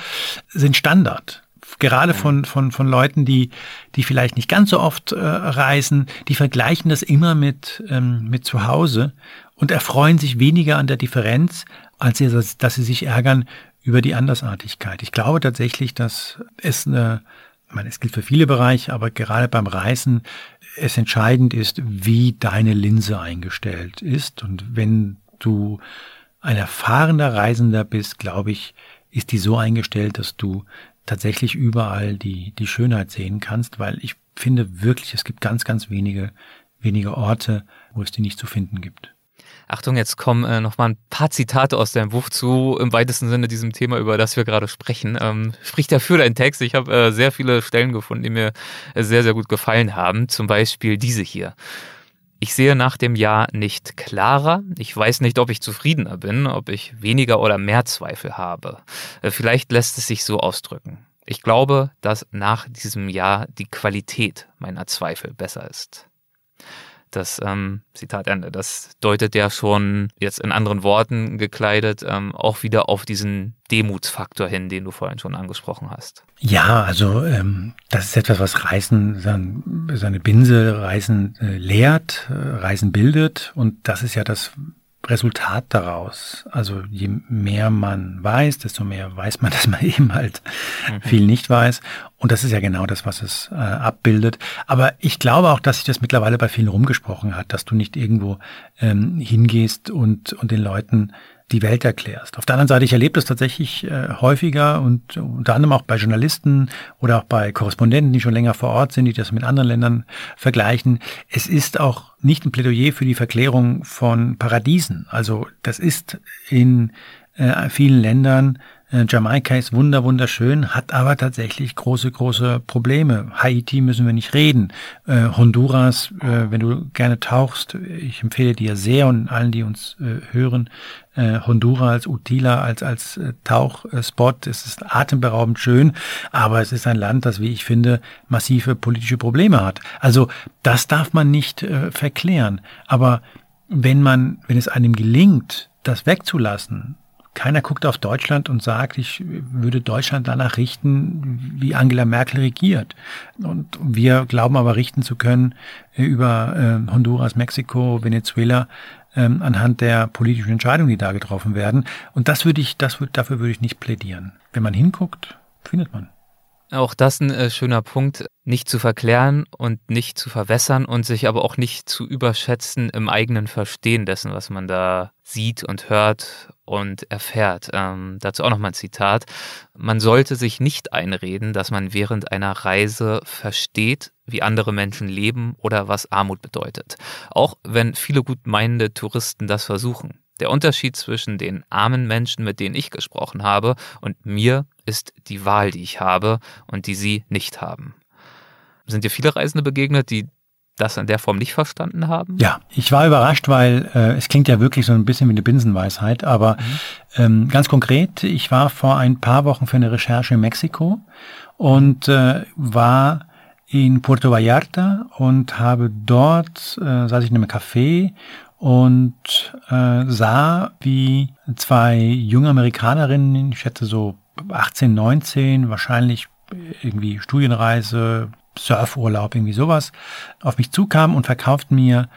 sind Standard. Gerade von, von, von Leuten, die, die vielleicht nicht ganz so oft äh, reisen, die vergleichen das immer mit, ähm, mit zu Hause und erfreuen sich weniger an der Differenz, als sie, dass sie sich ärgern über die Andersartigkeit. Ich glaube tatsächlich, dass es eine, ich meine, es gilt für viele Bereiche, aber gerade beim Reisen es entscheidend ist, wie deine Linse eingestellt ist. Und wenn du ein erfahrener Reisender bist, glaube ich, ist die so eingestellt, dass du tatsächlich überall die, die Schönheit sehen kannst, weil ich finde wirklich, es gibt ganz, ganz wenige, wenige Orte, wo es die nicht zu finden gibt. Achtung, jetzt kommen äh, noch mal ein paar Zitate aus deinem Buch zu im weitesten Sinne diesem Thema, über das wir gerade sprechen. Ähm, spricht dafür dein Text. Ich habe äh, sehr viele Stellen gefunden, die mir äh, sehr, sehr gut gefallen haben. Zum Beispiel diese hier. Ich sehe nach dem Jahr nicht klarer. Ich weiß nicht, ob ich zufriedener bin, ob ich weniger oder mehr Zweifel habe. Äh, vielleicht lässt es sich so ausdrücken. Ich glaube, dass nach diesem Jahr die Qualität meiner Zweifel besser ist. Das ähm, Zitat Ende, das deutet ja schon jetzt in anderen Worten gekleidet ähm, auch wieder auf diesen Demutsfaktor hin, den du vorhin schon angesprochen hast. Ja, also ähm, das ist etwas, was Reisen, seine Binse Reisen äh, lehrt, äh, Reisen bildet und das ist ja das Resultat daraus. Also je mehr man weiß, desto mehr weiß man, dass man eben halt mhm. viel nicht weiß. Und das ist ja genau das, was es äh, abbildet. Aber ich glaube auch, dass sich das mittlerweile bei vielen rumgesprochen hat, dass du nicht irgendwo ähm, hingehst und, und den Leuten die Welt erklärst. Auf der anderen Seite, ich erlebe das tatsächlich äh, häufiger und unter anderem auch bei Journalisten oder auch bei Korrespondenten, die schon länger vor Ort sind, die das mit anderen Ländern vergleichen. Es ist auch nicht ein Plädoyer für die Verklärung von Paradiesen. Also das ist in äh, vielen Ländern Jamaika ist wunder, wunderschön, hat aber tatsächlich große, große Probleme. Haiti müssen wir nicht reden. Äh, Honduras, äh, wenn du gerne tauchst, ich empfehle dir sehr und allen, die uns äh, hören, äh, Honduras Utila, als, als äh, Tauchspot. Es ist atemberaubend schön, aber es ist ein Land, das, wie ich finde, massive politische Probleme hat. Also das darf man nicht verklären. Aber wenn man, wenn es einem gelingt, das wegzulassen, keiner guckt auf Deutschland und sagt, ich würde Deutschland danach richten, wie Angela Merkel regiert. Und wir glauben aber richten zu können über äh, Honduras, Mexiko, Venezuela ähm, anhand der politischen Entscheidungen, die da getroffen werden. Und das würde ich, das dafür würde ich nicht plädieren. Wenn man hinguckt, findet man. Auch das ein äh, schöner Punkt, nicht zu verklären und nicht zu verwässern und sich aber auch nicht zu überschätzen im eigenen Verstehen dessen, was man da sieht und hört und erfährt. Ähm, dazu auch nochmal ein Zitat. Man sollte sich nicht einreden, dass man während einer Reise versteht, wie andere Menschen leben oder was Armut bedeutet. Auch wenn viele gut meinende Touristen das versuchen. Der Unterschied zwischen den armen Menschen, mit denen ich gesprochen habe, und mir ist die Wahl, die ich habe und die sie nicht haben. Sind dir viele Reisende begegnet, die das in der Form nicht verstanden haben? Ja, ich war überrascht, weil äh, es klingt ja wirklich so ein bisschen wie eine Binsenweisheit, aber mhm. ähm, ganz konkret, ich war vor ein paar Wochen für eine Recherche in Mexiko und äh, war in Puerto Vallarta und habe dort, äh, saß ich in einem Café und äh, sah, wie zwei junge Amerikanerinnen, ich schätze so 18, 19, wahrscheinlich irgendwie Studienreise, Surfurlaub, irgendwie sowas, auf mich zukamen und verkauften mir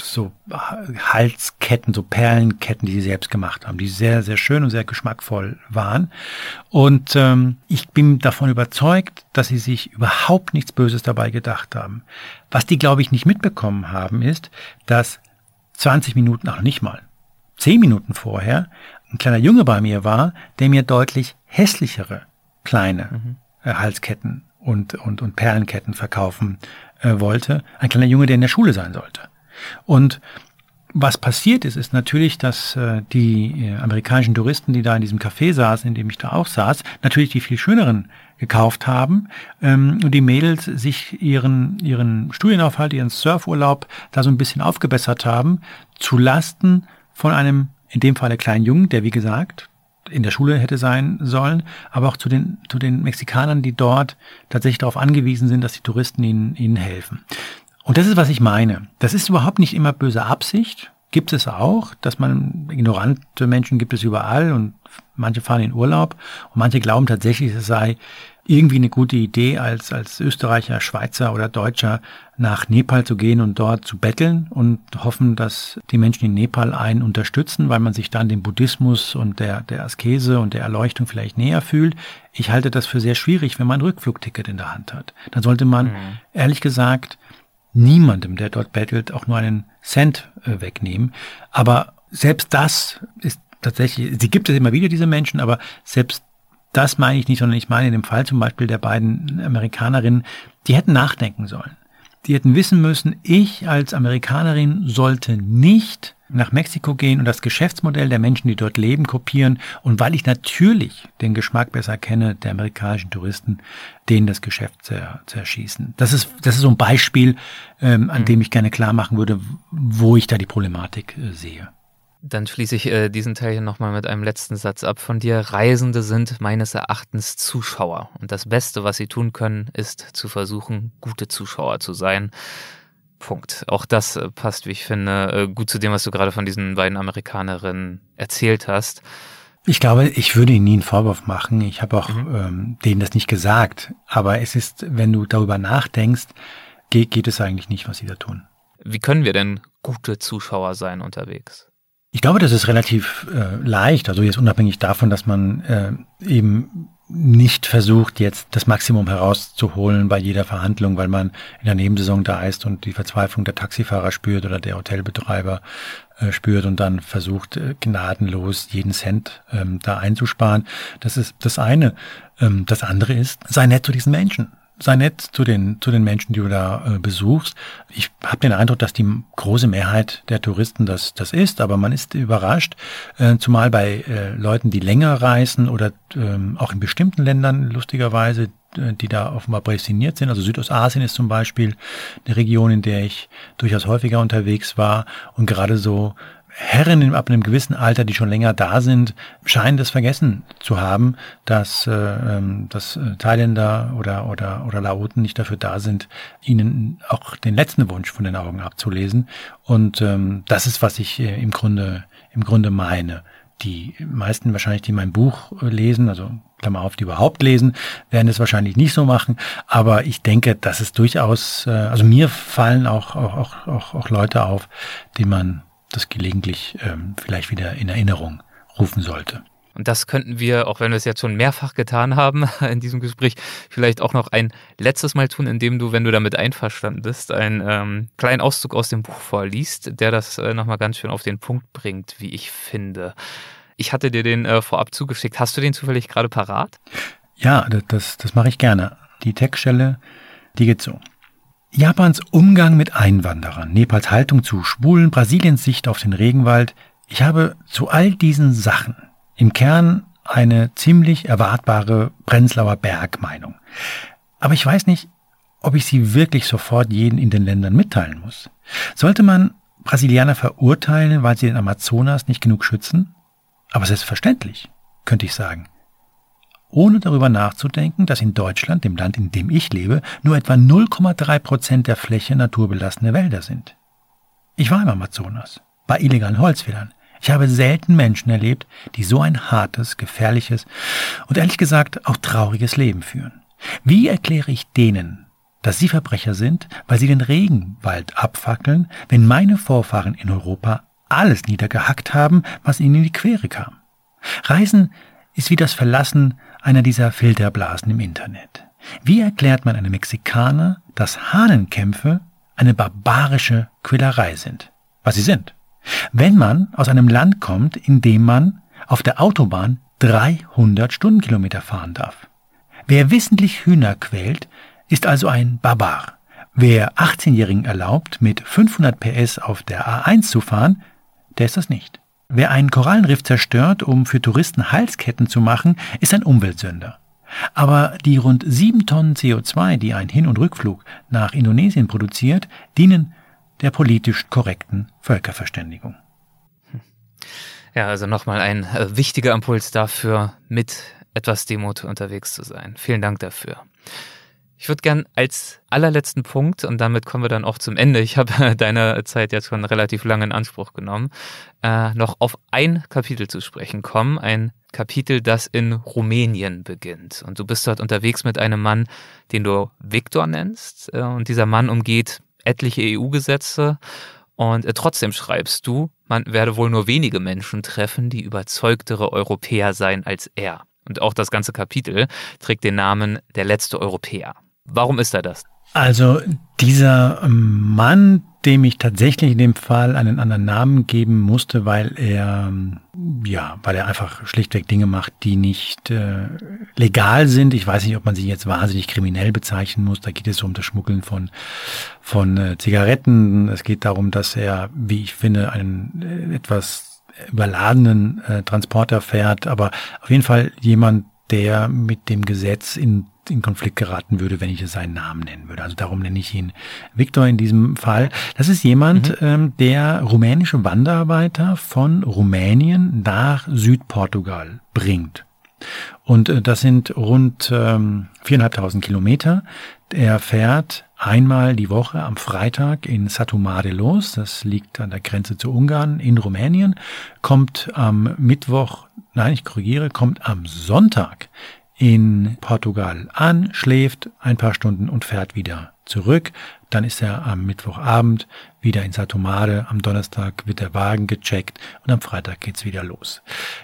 so Halsketten, so Perlenketten, die sie selbst gemacht haben, die sehr, sehr schön und sehr geschmackvoll waren. Und ähm, ich bin davon überzeugt, dass sie sich überhaupt nichts Böses dabei gedacht haben. Was die, glaube ich, nicht mitbekommen haben, ist, dass 20 Minuten, auch nicht mal, 10 Minuten vorher, ein kleiner Junge bei mir war, der mir deutlich hässlichere kleine mhm. äh, Halsketten und, und, und Perlenketten verkaufen äh, wollte. Ein kleiner Junge, der in der Schule sein sollte. Und was passiert ist, ist natürlich, dass äh, die äh, amerikanischen Touristen, die da in diesem Café saßen, in dem ich da auch saß, natürlich die viel schöneren gekauft haben ähm, und die Mädels sich ihren, ihren Studienaufhalt, ihren Surfurlaub da so ein bisschen aufgebessert haben, zu Lasten von einem, in dem Fall der kleinen Jungen, der wie gesagt in der Schule hätte sein sollen, aber auch zu den, zu den Mexikanern, die dort tatsächlich darauf angewiesen sind, dass die Touristen ihnen, ihnen helfen. Und das ist, was ich meine. Das ist überhaupt nicht immer böse Absicht. Gibt es auch, dass man ignorante Menschen gibt es überall und manche fahren in Urlaub und manche glauben tatsächlich, es sei irgendwie eine gute Idee, als, als Österreicher, Schweizer oder Deutscher nach Nepal zu gehen und dort zu betteln und hoffen, dass die Menschen in Nepal einen unterstützen, weil man sich dann dem Buddhismus und der, der Askese und der Erleuchtung vielleicht näher fühlt. Ich halte das für sehr schwierig, wenn man ein Rückflugticket in der Hand hat. Dann sollte man, mhm. ehrlich gesagt, niemandem, der dort bettelt, auch nur einen Cent äh, wegnehmen. Aber selbst das ist tatsächlich, sie gibt es immer wieder, diese Menschen, aber selbst das meine ich nicht, sondern ich meine in dem Fall zum Beispiel der beiden Amerikanerinnen, die hätten nachdenken sollen. Die hätten wissen müssen, ich als Amerikanerin sollte nicht nach Mexiko gehen und das Geschäftsmodell der Menschen, die dort leben, kopieren. Und weil ich natürlich den Geschmack besser kenne der amerikanischen Touristen, denen das Geschäft zer, zerschießen. Das ist, das ist so ein Beispiel, ähm, an mhm. dem ich gerne klar machen würde, wo ich da die Problematik äh, sehe. Dann schließe ich äh, diesen Teil hier nochmal mit einem letzten Satz ab von dir. Reisende sind meines Erachtens Zuschauer. Und das Beste, was sie tun können, ist zu versuchen, gute Zuschauer zu sein. Punkt. Auch das äh, passt, wie ich finde, äh, gut zu dem, was du gerade von diesen beiden Amerikanerinnen erzählt hast. Ich glaube, ich würde ihnen nie einen Vorwurf machen. Ich habe auch mhm. ähm, denen das nicht gesagt. Aber es ist, wenn du darüber nachdenkst, geht, geht es eigentlich nicht, was sie da tun. Wie können wir denn gute Zuschauer sein unterwegs? Ich glaube, das ist relativ äh, leicht. Also jetzt unabhängig davon, dass man äh, eben nicht versucht, jetzt das Maximum herauszuholen bei jeder Verhandlung, weil man in der Nebensaison da ist und die Verzweiflung der Taxifahrer spürt oder der Hotelbetreiber äh, spürt und dann versucht, äh, gnadenlos jeden Cent ähm, da einzusparen. Das ist das eine. Ähm, das andere ist, sei nett zu diesen Menschen sei nett zu den, zu den Menschen, die du da äh, besuchst. Ich habe den Eindruck, dass die große Mehrheit der Touristen das, das ist, aber man ist überrascht, äh, zumal bei äh, Leuten, die länger reisen oder ähm, auch in bestimmten Ländern lustigerweise, äh, die da offenbar prädestiniert sind. Also Südostasien ist zum Beispiel eine Region, in der ich durchaus häufiger unterwegs war und gerade so Herren ab einem gewissen Alter, die schon länger da sind, scheinen das vergessen zu haben, dass, äh, ähm, dass äh, Thailänder oder, oder, oder Laoten nicht dafür da sind, ihnen auch den letzten Wunsch von den Augen abzulesen. Und ähm, das ist, was ich äh, im Grunde, im Grunde meine. Die meisten wahrscheinlich, die mein Buch äh, lesen, also Klammer auf, die überhaupt lesen, werden es wahrscheinlich nicht so machen. Aber ich denke, dass es durchaus, äh, also mir fallen auch, auch, auch, auch Leute auf, die man das gelegentlich ähm, vielleicht wieder in Erinnerung rufen sollte. Und das könnten wir, auch wenn wir es jetzt schon mehrfach getan haben in diesem Gespräch, vielleicht auch noch ein letztes Mal tun, indem du, wenn du damit einverstanden bist, einen ähm, kleinen Auszug aus dem Buch vorliest, der das äh, nochmal ganz schön auf den Punkt bringt, wie ich finde. Ich hatte dir den äh, vorab zugeschickt. Hast du den zufällig gerade parat? Ja, das, das mache ich gerne. Die Textstelle, die geht so. Japans Umgang mit Einwanderern, Nepals Haltung zu Schwulen, Brasiliens Sicht auf den Regenwald. Ich habe zu all diesen Sachen im Kern eine ziemlich erwartbare Prenzlauer Berg-Meinung. Aber ich weiß nicht, ob ich sie wirklich sofort jeden in den Ländern mitteilen muss. Sollte man Brasilianer verurteilen, weil sie den Amazonas nicht genug schützen? Aber selbstverständlich, könnte ich sagen ohne darüber nachzudenken, dass in Deutschland, dem Land, in dem ich lebe, nur etwa 0,3 Prozent der Fläche naturbelassene Wälder sind. Ich war im Amazonas, bei illegalen Holzfällern. Ich habe selten Menschen erlebt, die so ein hartes, gefährliches und ehrlich gesagt auch trauriges Leben führen. Wie erkläre ich denen, dass sie Verbrecher sind, weil sie den Regenwald abfackeln, wenn meine Vorfahren in Europa alles niedergehackt haben, was ihnen in die Quere kam? Reisen ist wie das Verlassen einer dieser Filterblasen im Internet. Wie erklärt man einem Mexikaner, dass Hahnenkämpfe eine barbarische Quälerei sind? Was sie sind. Wenn man aus einem Land kommt, in dem man auf der Autobahn 300 Stundenkilometer fahren darf. Wer wissentlich Hühner quält, ist also ein Barbar. Wer 18-Jährigen erlaubt, mit 500 PS auf der A1 zu fahren, der ist das nicht. Wer einen Korallenriff zerstört, um für Touristen Halsketten zu machen, ist ein Umweltsünder. Aber die rund sieben Tonnen CO2, die ein Hin- und Rückflug nach Indonesien produziert, dienen der politisch korrekten Völkerverständigung. Ja, also nochmal ein äh, wichtiger Impuls dafür, mit etwas Demut unterwegs zu sein. Vielen Dank dafür. Ich würde gern als allerletzten Punkt, und damit kommen wir dann auch zum Ende, ich habe deine Zeit jetzt schon relativ lange in Anspruch genommen, äh, noch auf ein Kapitel zu sprechen kommen. Ein Kapitel, das in Rumänien beginnt. Und du bist dort unterwegs mit einem Mann, den du Viktor nennst. Äh, und dieser Mann umgeht etliche EU-Gesetze. Und äh, trotzdem schreibst du, man werde wohl nur wenige Menschen treffen, die überzeugtere Europäer seien als er. Und auch das ganze Kapitel trägt den Namen Der letzte Europäer. Warum ist er das? Also dieser Mann, dem ich tatsächlich in dem Fall einen anderen Namen geben musste, weil er ja, weil er einfach schlichtweg Dinge macht, die nicht äh, legal sind. Ich weiß nicht, ob man sie jetzt wahnsinnig kriminell bezeichnen muss. Da geht es um das Schmuggeln von von äh, Zigaretten. Es geht darum, dass er, wie ich finde, einen äh, etwas überladenen äh, Transporter fährt, aber auf jeden Fall jemand, der mit dem Gesetz in in Konflikt geraten würde, wenn ich es seinen Namen nennen würde. Also darum nenne ich ihn Viktor in diesem Fall. Das ist jemand, mhm. ähm, der rumänische Wanderarbeiter von Rumänien nach Südportugal bringt. Und äh, das sind rund ähm, viereinhalbtausend Kilometer. Er fährt einmal die Woche am Freitag in Satumare los. Das liegt an der Grenze zu Ungarn in Rumänien. Kommt am Mittwoch, nein, ich korrigiere, kommt am Sonntag in Portugal an, schläft ein paar Stunden und fährt wieder zurück. Dann ist er am Mittwochabend wieder in Satomare. Am Donnerstag wird der Wagen gecheckt und am Freitag geht's wieder los.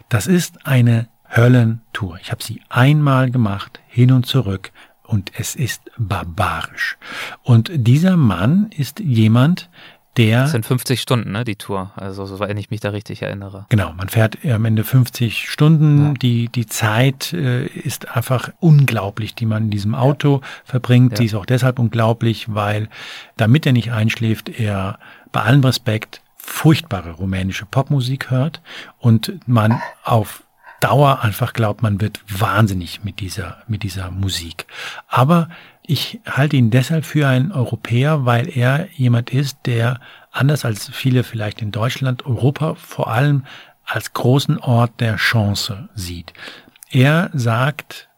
Das ist eine Höllentour. Ich habe sie einmal gemacht, hin und zurück und es ist barbarisch. Und dieser Mann ist jemand, der. Das sind 50 Stunden, ne, die Tour. Also, so, wenn ich mich da richtig erinnere. Genau, man fährt am Ende 50 Stunden. Ja. Die, die Zeit äh, ist einfach unglaublich, die man in diesem Auto ja. verbringt. Ja. Sie ist auch deshalb unglaublich, weil, damit er nicht einschläft, er bei allem Respekt furchtbare rumänische Popmusik hört und man auf Dauer einfach glaubt, man wird wahnsinnig mit dieser, mit dieser Musik. Aber ich halte ihn deshalb für einen Europäer, weil er jemand ist, der anders als viele vielleicht in Deutschland Europa vor allem als großen Ort der Chance sieht. Er sagt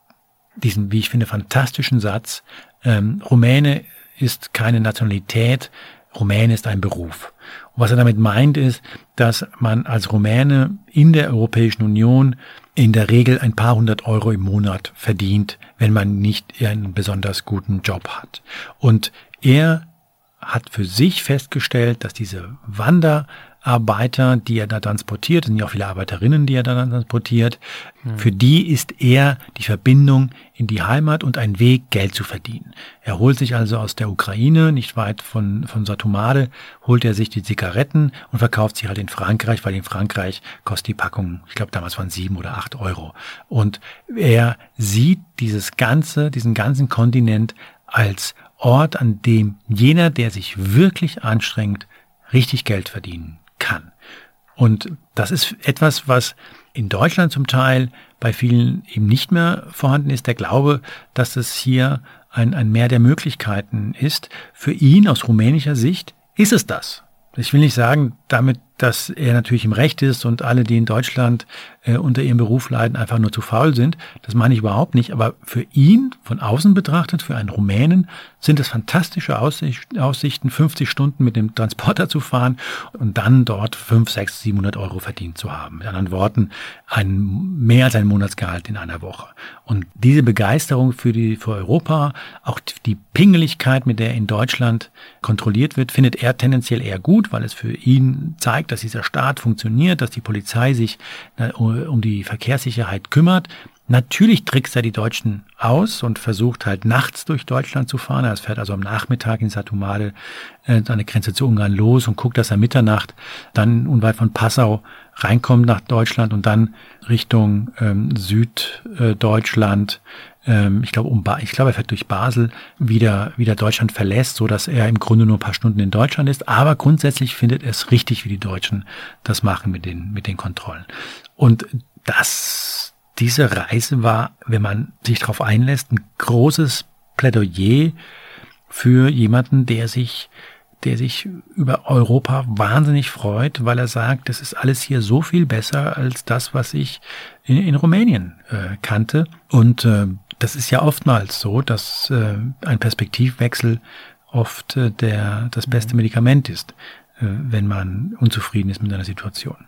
diesen, wie ich finde, fantastischen Satz, ähm, Rumäne ist keine Nationalität, Rumäne ist ein Beruf. Und was er damit meint ist, dass man als Rumäne in der Europäischen Union in der Regel ein paar hundert Euro im Monat verdient, wenn man nicht einen besonders guten Job hat. Und er hat für sich festgestellt, dass diese Wander Arbeiter, die er da transportiert, es sind ja auch viele Arbeiterinnen, die er da transportiert, mhm. für die ist er die Verbindung in die Heimat und ein Weg, Geld zu verdienen. Er holt sich also aus der Ukraine, nicht weit von, von Satomade, holt er sich die Zigaretten und verkauft sie halt in Frankreich, weil in Frankreich kostet die Packung, ich glaube damals waren sieben oder acht Euro. Und er sieht dieses ganze, diesen ganzen Kontinent als Ort, an dem jener, der sich wirklich anstrengt, richtig Geld verdienen kann. Und das ist etwas, was in Deutschland zum Teil bei vielen eben nicht mehr vorhanden ist. Der Glaube, dass es hier ein, ein Mehr der Möglichkeiten ist. Für ihn aus rumänischer Sicht ist es das. Ich will nicht sagen, damit dass er natürlich im Recht ist und alle, die in Deutschland äh, unter ihrem Beruf leiden, einfach nur zu faul sind. Das meine ich überhaupt nicht. Aber für ihn, von außen betrachtet, für einen Rumänen, sind es fantastische Aussicht, Aussichten, 50 Stunden mit dem Transporter zu fahren und dann dort 5, 6, 700 Euro verdient zu haben. Mit anderen Worten, ein, mehr als ein Monatsgehalt in einer Woche. Und diese Begeisterung für, die, für Europa, auch die Pingeligkeit, mit der in Deutschland kontrolliert wird, findet er tendenziell eher gut, weil es für ihn zeigt, zeigt, dass dieser Staat funktioniert, dass die Polizei sich um die Verkehrssicherheit kümmert. Natürlich trickst er die Deutschen aus und versucht halt nachts durch Deutschland zu fahren. Er fährt also am Nachmittag in Satumade äh, an der Grenze zu Ungarn los und guckt, dass er Mitternacht dann unweit von Passau reinkommt nach Deutschland und dann Richtung ähm, Süddeutschland ähm, ich glaube, um ich glaube, er fährt durch Basel wieder, wieder Deutschland verlässt, so dass er im Grunde nur ein paar Stunden in Deutschland ist. Aber grundsätzlich findet er es richtig, wie die Deutschen das machen mit den, mit den Kontrollen. Und das, diese Reise war, wenn man sich darauf einlässt, ein großes Plädoyer für jemanden, der sich der sich über Europa wahnsinnig freut, weil er sagt, das ist alles hier so viel besser als das, was ich in, in Rumänien äh, kannte. Und äh, das ist ja oftmals so, dass äh, ein Perspektivwechsel oft äh, der, das beste mhm. Medikament ist, äh, wenn man unzufrieden ist mit einer Situation.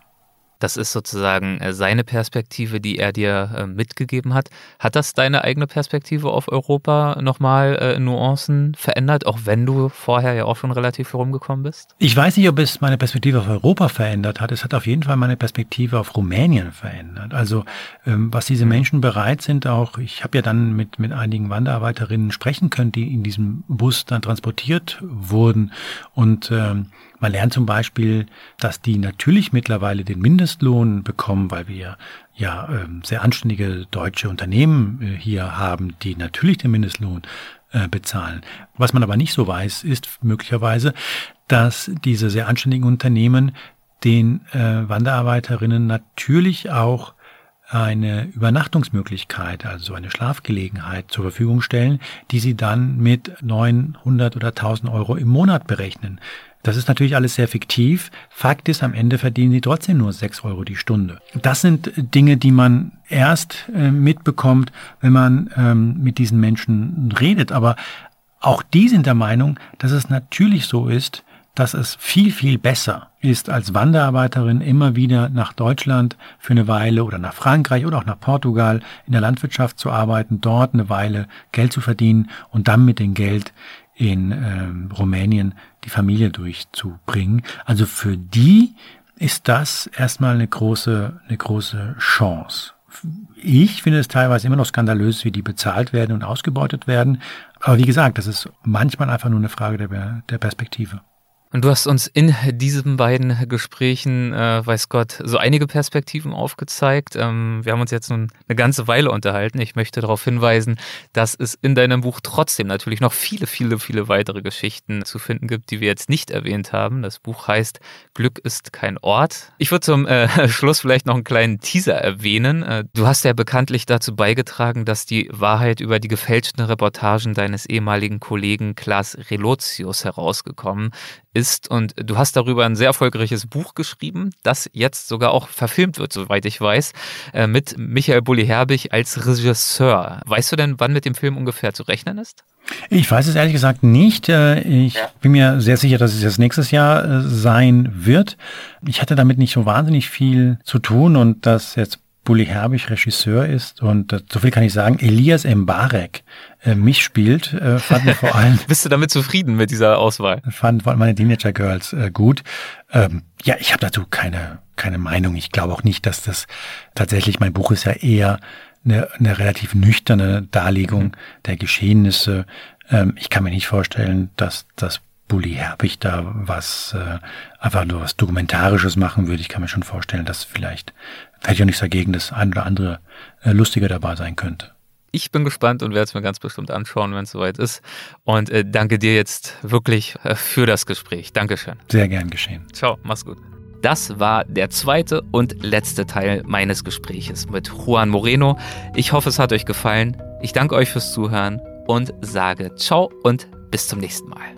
Das ist sozusagen äh, seine Perspektive, die er dir äh, mitgegeben hat. Hat das deine eigene Perspektive auf Europa nochmal äh, in Nuancen verändert, auch wenn du vorher ja auch schon relativ herumgekommen bist? Ich weiß nicht, ob es meine Perspektive auf Europa verändert hat. Es hat auf jeden Fall meine Perspektive auf Rumänien verändert. Also ähm, was diese Menschen bereit sind, auch, ich habe ja dann mit, mit einigen Wanderarbeiterinnen sprechen können, die in diesem Bus dann transportiert wurden. Und ähm, man lernt zum Beispiel, dass die natürlich mittlerweile den Mindestlohn bekommen, weil wir ja ähm, sehr anständige deutsche Unternehmen äh, hier haben, die natürlich den Mindestlohn äh, bezahlen. Was man aber nicht so weiß, ist möglicherweise, dass diese sehr anständigen Unternehmen den äh, Wanderarbeiterinnen natürlich auch eine Übernachtungsmöglichkeit, also eine Schlafgelegenheit zur Verfügung stellen, die sie dann mit 900 oder 1000 Euro im Monat berechnen. Das ist natürlich alles sehr fiktiv. Fakt ist, am Ende verdienen sie trotzdem nur 6 Euro die Stunde. Das sind Dinge, die man erst äh, mitbekommt, wenn man ähm, mit diesen Menschen redet. Aber auch die sind der Meinung, dass es natürlich so ist, dass es viel, viel besser ist, als Wanderarbeiterin immer wieder nach Deutschland für eine Weile oder nach Frankreich oder auch nach Portugal in der Landwirtschaft zu arbeiten, dort eine Weile Geld zu verdienen und dann mit dem Geld in ähm, Rumänien die Familie durchzubringen. Also für die ist das erstmal eine große, eine große Chance. Ich finde es teilweise immer noch skandalös, wie die bezahlt werden und ausgebeutet werden. Aber wie gesagt, das ist manchmal einfach nur eine Frage der, der Perspektive. Und du hast uns in diesen beiden Gesprächen, äh, weiß Gott, so einige Perspektiven aufgezeigt. Ähm, wir haben uns jetzt nun eine ganze Weile unterhalten. Ich möchte darauf hinweisen, dass es in deinem Buch trotzdem natürlich noch viele, viele, viele weitere Geschichten zu finden gibt, die wir jetzt nicht erwähnt haben. Das Buch heißt Glück ist kein Ort. Ich würde zum äh, Schluss vielleicht noch einen kleinen Teaser erwähnen. Äh, du hast ja bekanntlich dazu beigetragen, dass die Wahrheit über die gefälschten Reportagen deines ehemaligen Kollegen Klaas Relotius herausgekommen ist. Und du hast darüber ein sehr erfolgreiches Buch geschrieben, das jetzt sogar auch verfilmt wird, soweit ich weiß, äh, mit Michael Bulli-Herbig als Regisseur. Weißt du denn, wann mit dem Film ungefähr zu rechnen ist? Ich weiß es ehrlich gesagt nicht. Äh, ich bin mir sehr sicher, dass es jetzt nächstes Jahr äh, sein wird. Ich hatte damit nicht so wahnsinnig viel zu tun und dass jetzt Bully Herbig Regisseur ist und äh, so viel kann ich sagen, Elias Mbarek äh, mich spielt, äh, fanden vor allem. Bist du damit zufrieden mit dieser Auswahl? Fanden vor allem meine Teenager Girls äh, gut. Ähm, ja, ich habe dazu keine keine Meinung. Ich glaube auch nicht, dass das tatsächlich mein Buch ist ja eher eine, eine relativ nüchterne Darlegung mhm. der Geschehnisse. Ähm, ich kann mir nicht vorstellen, dass das Bully Herbig da was äh, einfach nur was Dokumentarisches machen würde. Ich kann mir schon vorstellen, dass vielleicht hätte ich auch nichts dagegen, dass ein oder andere äh, lustiger dabei sein könnte. Ich bin gespannt und werde es mir ganz bestimmt anschauen, wenn es soweit ist. Und äh, danke dir jetzt wirklich äh, für das Gespräch. Dankeschön. Sehr gern geschehen. Ciao, mach's gut. Das war der zweite und letzte Teil meines Gespräches mit Juan Moreno. Ich hoffe, es hat euch gefallen. Ich danke euch fürs Zuhören und sage ciao und bis zum nächsten Mal.